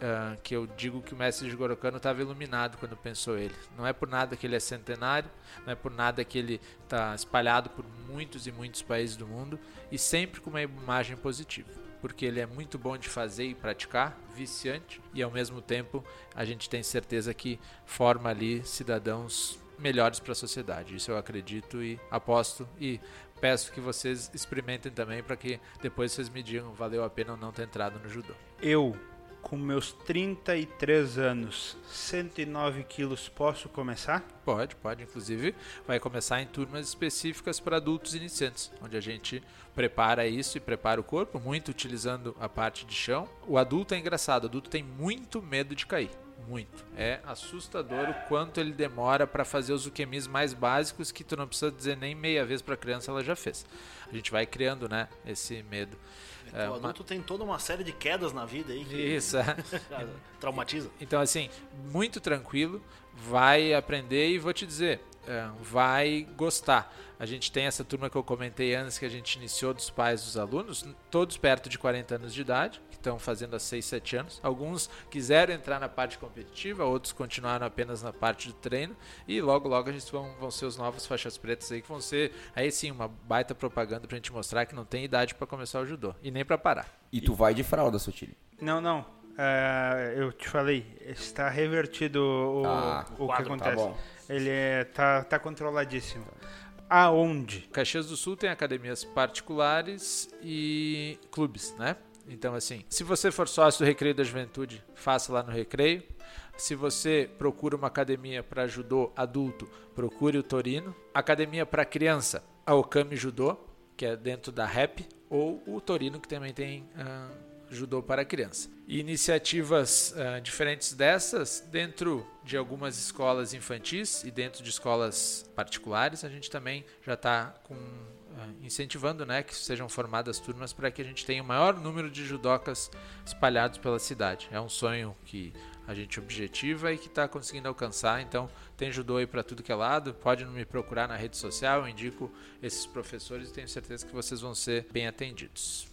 ah, que eu digo que o mestre de Gorokano estava iluminado quando pensou ele. Não é por nada que ele é centenário, não é por nada que ele está espalhado por muitos e muitos países do mundo e sempre com uma imagem positiva. Porque ele é muito bom de fazer e praticar, viciante, e ao mesmo tempo a gente tem certeza que forma ali cidadãos melhores para a sociedade. Isso eu acredito e aposto e peço que vocês experimentem também para que depois vocês me digam valeu a pena ou não ter entrado no judô. Eu, com meus 33 anos, 109 quilos, posso começar? Pode, pode. Inclusive, vai começar em turmas específicas para adultos iniciantes, onde a gente prepara isso e prepara o corpo, muito utilizando a parte de chão. O adulto é engraçado, o adulto tem muito medo de cair. Muito. É assustador o quanto ele demora para fazer os ukemis mais básicos que tu não precisa dizer nem meia vez para a criança, ela já fez. A gente vai criando, né, esse medo. É, o uma- adulto tem toda uma série de quedas na vida aí que Isso, é. (laughs) traumatiza. Então, assim, muito tranquilo, vai aprender e vou te dizer, é, vai gostar. A gente tem essa turma que eu comentei antes, que a gente iniciou dos pais dos alunos, todos perto de 40 anos de idade, estão fazendo há 6, 7 anos. Alguns quiseram entrar na parte competitiva, outros continuaram apenas na parte do treino, e logo, logo a gente vão, vão ser os novos faixas pretas aí, que vão ser, aí sim, uma baita propaganda pra gente mostrar que não tem idade para começar o judô, e nem para parar. E tu vai de fralda, Sotile. Não, não. É, eu te falei, está revertido o, Ah, o que quadro, tá acontece. bom. Ele é, tá, tá controladíssimo. Aonde? Caxias do Sul tem academias particulares e clubes, né? Então, assim, se você for sócio do Recreio da Juventude, faça lá no Recreio. Se você procura uma academia para judô adulto, procure o Torino. Academia para criança, a Okami Judô, que é dentro da REP, ou o Torino, que também tem ah, judô para criança. E iniciativas ah, diferentes dessas, dentro de algumas escolas infantis e dentro de escolas particulares, a gente também já está com incentivando né, que sejam formadas turmas para que a gente tenha o maior número de judocas espalhados pela cidade. É um sonho que a gente objetiva e que está conseguindo alcançar. Então, tem judô aí para tudo que é lado. Pode me procurar na rede social, eu indico esses professores e tenho certeza que vocês vão ser bem atendidos.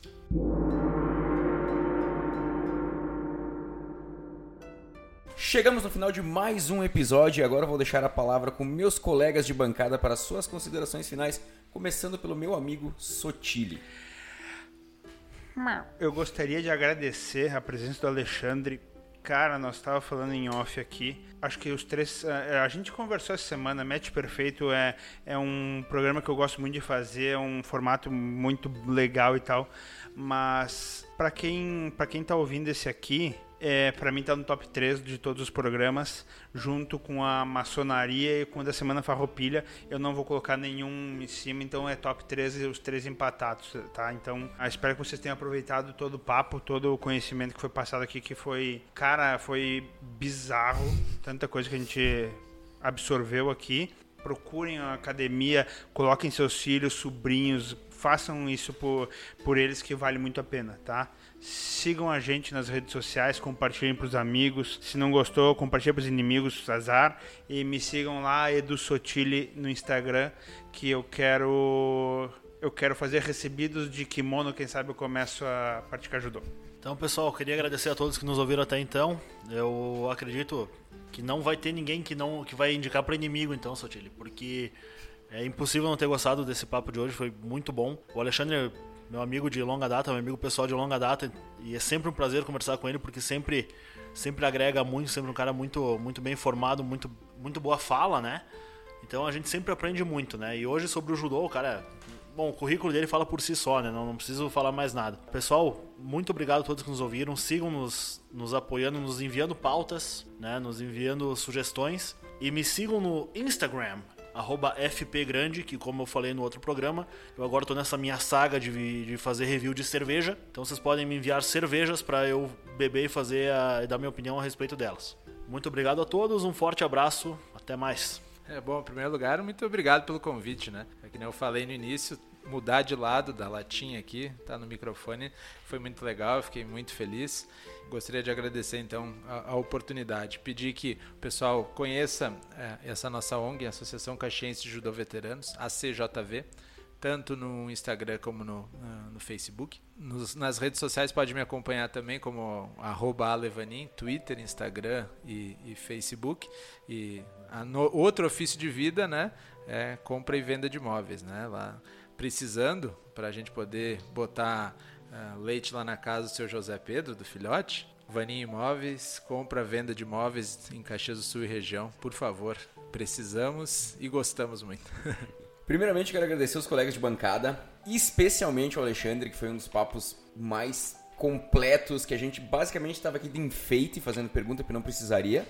Chegamos no final de mais um episódio e agora vou deixar a palavra com meus colegas de bancada para suas considerações finais, começando pelo meu amigo Sotile. Eu gostaria de agradecer a presença do Alexandre. Cara, nós estava falando em off aqui. Acho que os três. A, a gente conversou essa semana. Match Perfeito é, é um programa que eu gosto muito de fazer. É um formato muito legal e tal. Mas, para quem, pra quem tá ouvindo esse aqui, é, para mim tá no top 3 de todos os programas, junto com a maçonaria e com o da Semana Farroupilha. Eu não vou colocar nenhum em cima, então é top 3 e os três empatados, tá? Então, eu espero que vocês tenham aproveitado todo o papo, todo o conhecimento que foi passado aqui, que foi, cara, foi bizarro, tanta coisa que a gente absorveu aqui. Procurem a academia, coloquem seus filhos, sobrinhos, façam isso por, por eles que vale muito a pena, tá? Sigam a gente nas redes sociais, compartilhem para os amigos. Se não gostou, compartilhe para os inimigos, azar. E me sigam lá, Edu Sotile, no Instagram, que eu quero. eu quero fazer recebidos de kimono, quem sabe eu começo a praticar judô. Então, pessoal, queria agradecer a todos que nos ouviram até então. Eu acredito que não vai ter ninguém que não que vai indicar para inimigo, então, Sotile, porque é impossível não ter gostado desse papo de hoje, foi muito bom. O Alexandre, meu amigo de longa data, meu amigo pessoal de longa data, e é sempre um prazer conversar com ele, porque sempre sempre agrega muito, sempre um cara muito muito bem informado, muito muito boa fala, né? Então a gente sempre aprende muito, né? E hoje sobre o judô, cara, bom, o currículo dele fala por si só, né? Não, não preciso falar mais nada. Pessoal, muito obrigado a todos que nos ouviram. Sigam nos, nos apoiando, nos enviando pautas, né? Nos enviando sugestões. E me sigam no Instagram, arroba FPGrande, que como eu falei no outro programa, eu agora estou nessa minha saga de, de fazer review de cerveja. Então vocês podem me enviar cervejas para eu beber e fazer a, e dar minha opinião a respeito delas. Muito obrigado a todos, um forte abraço, até mais. É bom, em primeiro lugar, muito obrigado pelo convite, né? É que nem eu falei no início, mudar de lado da latinha aqui, tá no microfone, foi muito legal, fiquei muito feliz. Gostaria de agradecer então a, a oportunidade, pedir que o pessoal conheça é, essa nossa ONG, Associação Caxiense de Judô Veteranos, a CJV tanto no Instagram como no, uh, no Facebook. Nos, nas redes sociais pode me acompanhar também como alevanin, Twitter, Instagram e, e Facebook. E no, outro ofício de vida, né, é compra e venda de imóveis, né, lá precisando para a gente poder botar uh, leite lá na casa do seu José Pedro, do filhote. Vaninho Imóveis, compra, venda de imóveis em Caxias do Sul e região, por favor. Precisamos e gostamos muito. (laughs) Primeiramente, quero agradecer os colegas de bancada, especialmente o Alexandre, que foi um dos papos mais completos, que a gente basicamente estava aqui de enfeite, fazendo pergunta que não precisaria.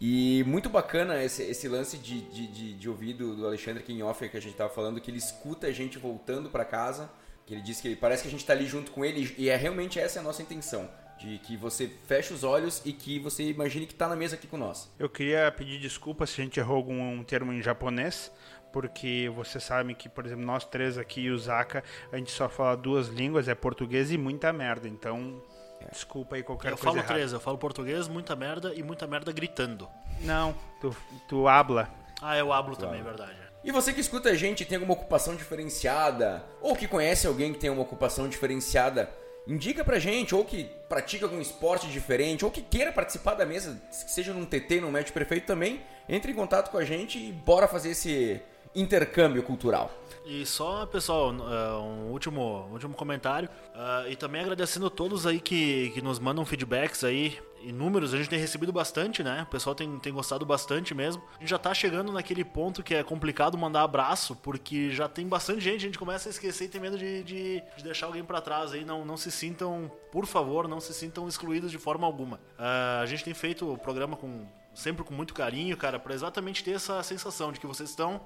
E muito bacana esse, esse lance de, de, de, de ouvir do, Alexandre Kinhofer, que a gente estava falando, que ele escuta a gente voltando para casa, que ele diz que ele, parece que a gente está ali junto com ele, e é realmente essa é a nossa intenção de que você feche os olhos e que você imagine que está na mesa aqui com nós. Eu queria pedir desculpa se a gente errou algum termo em japonês, porque você sabe que, por exemplo, nós três aqui e o Zaka, a gente só fala duas línguas, é português e muita merda, então. Desculpa aí qualquer eu coisa Eu falo três, eu falo português, muita merda e muita merda gritando. Não, tu, tu habla. Ah, eu hablo claro. também, é verdade. E você que escuta a gente tem alguma ocupação diferenciada, ou que conhece alguém que tem uma ocupação diferenciada, indica pra gente, ou que pratica algum esporte diferente, ou que queira participar da mesa, seja num TT, num match perfeito também, entre em contato com a gente e bora fazer esse intercâmbio cultural. E só, pessoal, é, um último, último comentário. Uh, e também agradecendo a todos aí que, que nos mandam feedbacks aí. Inúmeros, a gente tem recebido bastante, né? O pessoal tem, tem gostado bastante mesmo. A gente já tá chegando naquele ponto que é complicado mandar abraço, porque já tem bastante gente, a gente começa a esquecer e tem medo de, de, de deixar alguém para trás aí. Não, não se sintam, por favor, não se sintam excluídos de forma alguma. Uh, a gente tem feito o programa com sempre com muito carinho, cara, para exatamente ter essa sensação de que vocês estão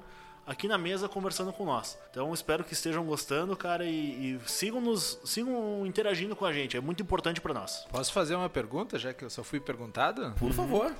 aqui na mesa conversando com nós. Então espero que estejam gostando, cara, e, e sigam nos sigam interagindo com a gente. É muito importante para nós. Posso fazer uma pergunta, já que eu só fui perguntado? Por favor.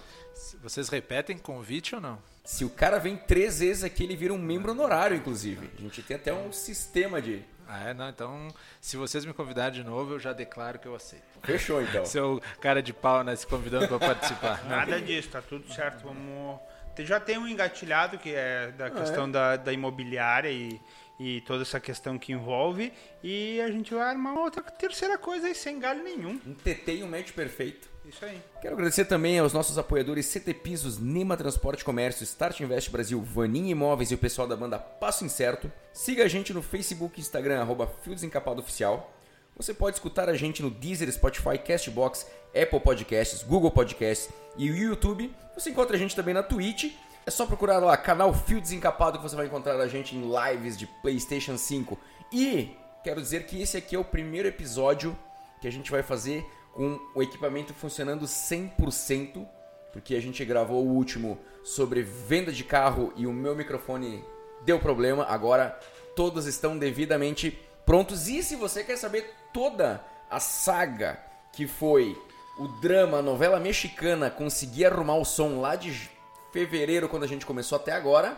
Vocês repetem convite ou não? Se o cara vem três vezes aqui, ele vira um membro honorário, inclusive. A gente tem até um sistema de. Ah, é? Não, então, se vocês me convidarem de novo, eu já declaro que eu aceito. Fechou, então. (laughs) Seu cara de pau, né, se convidando para participar. (laughs) Nada disso, tá tudo certo. Vamos já tem um engatilhado que é da ah, questão é? Da, da imobiliária e, e toda essa questão que envolve. E a gente vai armar outra terceira coisa aí sem galho nenhum. Um TT e um match perfeito. Isso aí. Quero agradecer também aos nossos apoiadores CT Pisos, Nima Transporte Comércio, Start Invest Brasil, Vaninha Imóveis e o pessoal da banda Passo Incerto. Siga a gente no Facebook e Instagram, arroba Fio Desencapado Oficial. Você pode escutar a gente no Deezer, Spotify, Castbox, Apple Podcasts, Google Podcasts e o YouTube. Você encontra a gente também na Twitch. É só procurar lá, canal Fio Desencapado, que você vai encontrar a gente em lives de PlayStation 5. E quero dizer que esse aqui é o primeiro episódio que a gente vai fazer com o equipamento funcionando 100%, porque a gente gravou o último sobre venda de carro e o meu microfone deu problema. Agora todos estão devidamente prontos. E se você quer saber toda a saga que foi o drama, a novela mexicana, conseguir arrumar o som lá de fevereiro, quando a gente começou até agora,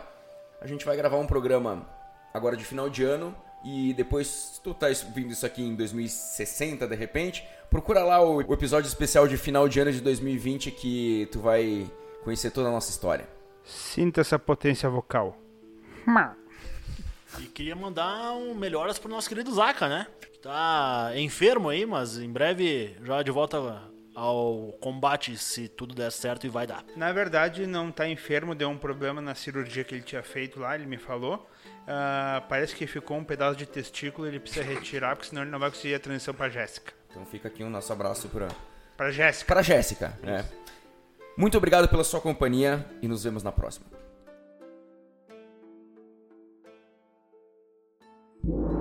a gente vai gravar um programa agora de final de ano. E depois, se tu tá vindo isso aqui em 2060, de repente, procura lá o episódio especial de final de ano de 2020 que tu vai conhecer toda a nossa história. Sinta essa potência vocal. E queria mandar um melhoras pro nosso querido Zaka, né? Que tá enfermo aí, mas em breve já de volta ao combate, se tudo der certo e vai dar. Na verdade, não tá enfermo, deu um problema na cirurgia que ele tinha feito lá, ele me falou. Ah, parece que ficou um pedaço de testículo, ele precisa retirar, porque senão ele não vai conseguir a transição pra Jéssica. Então fica aqui o nosso abraço pra, Pra Jéssica. pra Jéssica. né? Muito obrigado pela sua companhia e nos vemos na próxima. Thank you.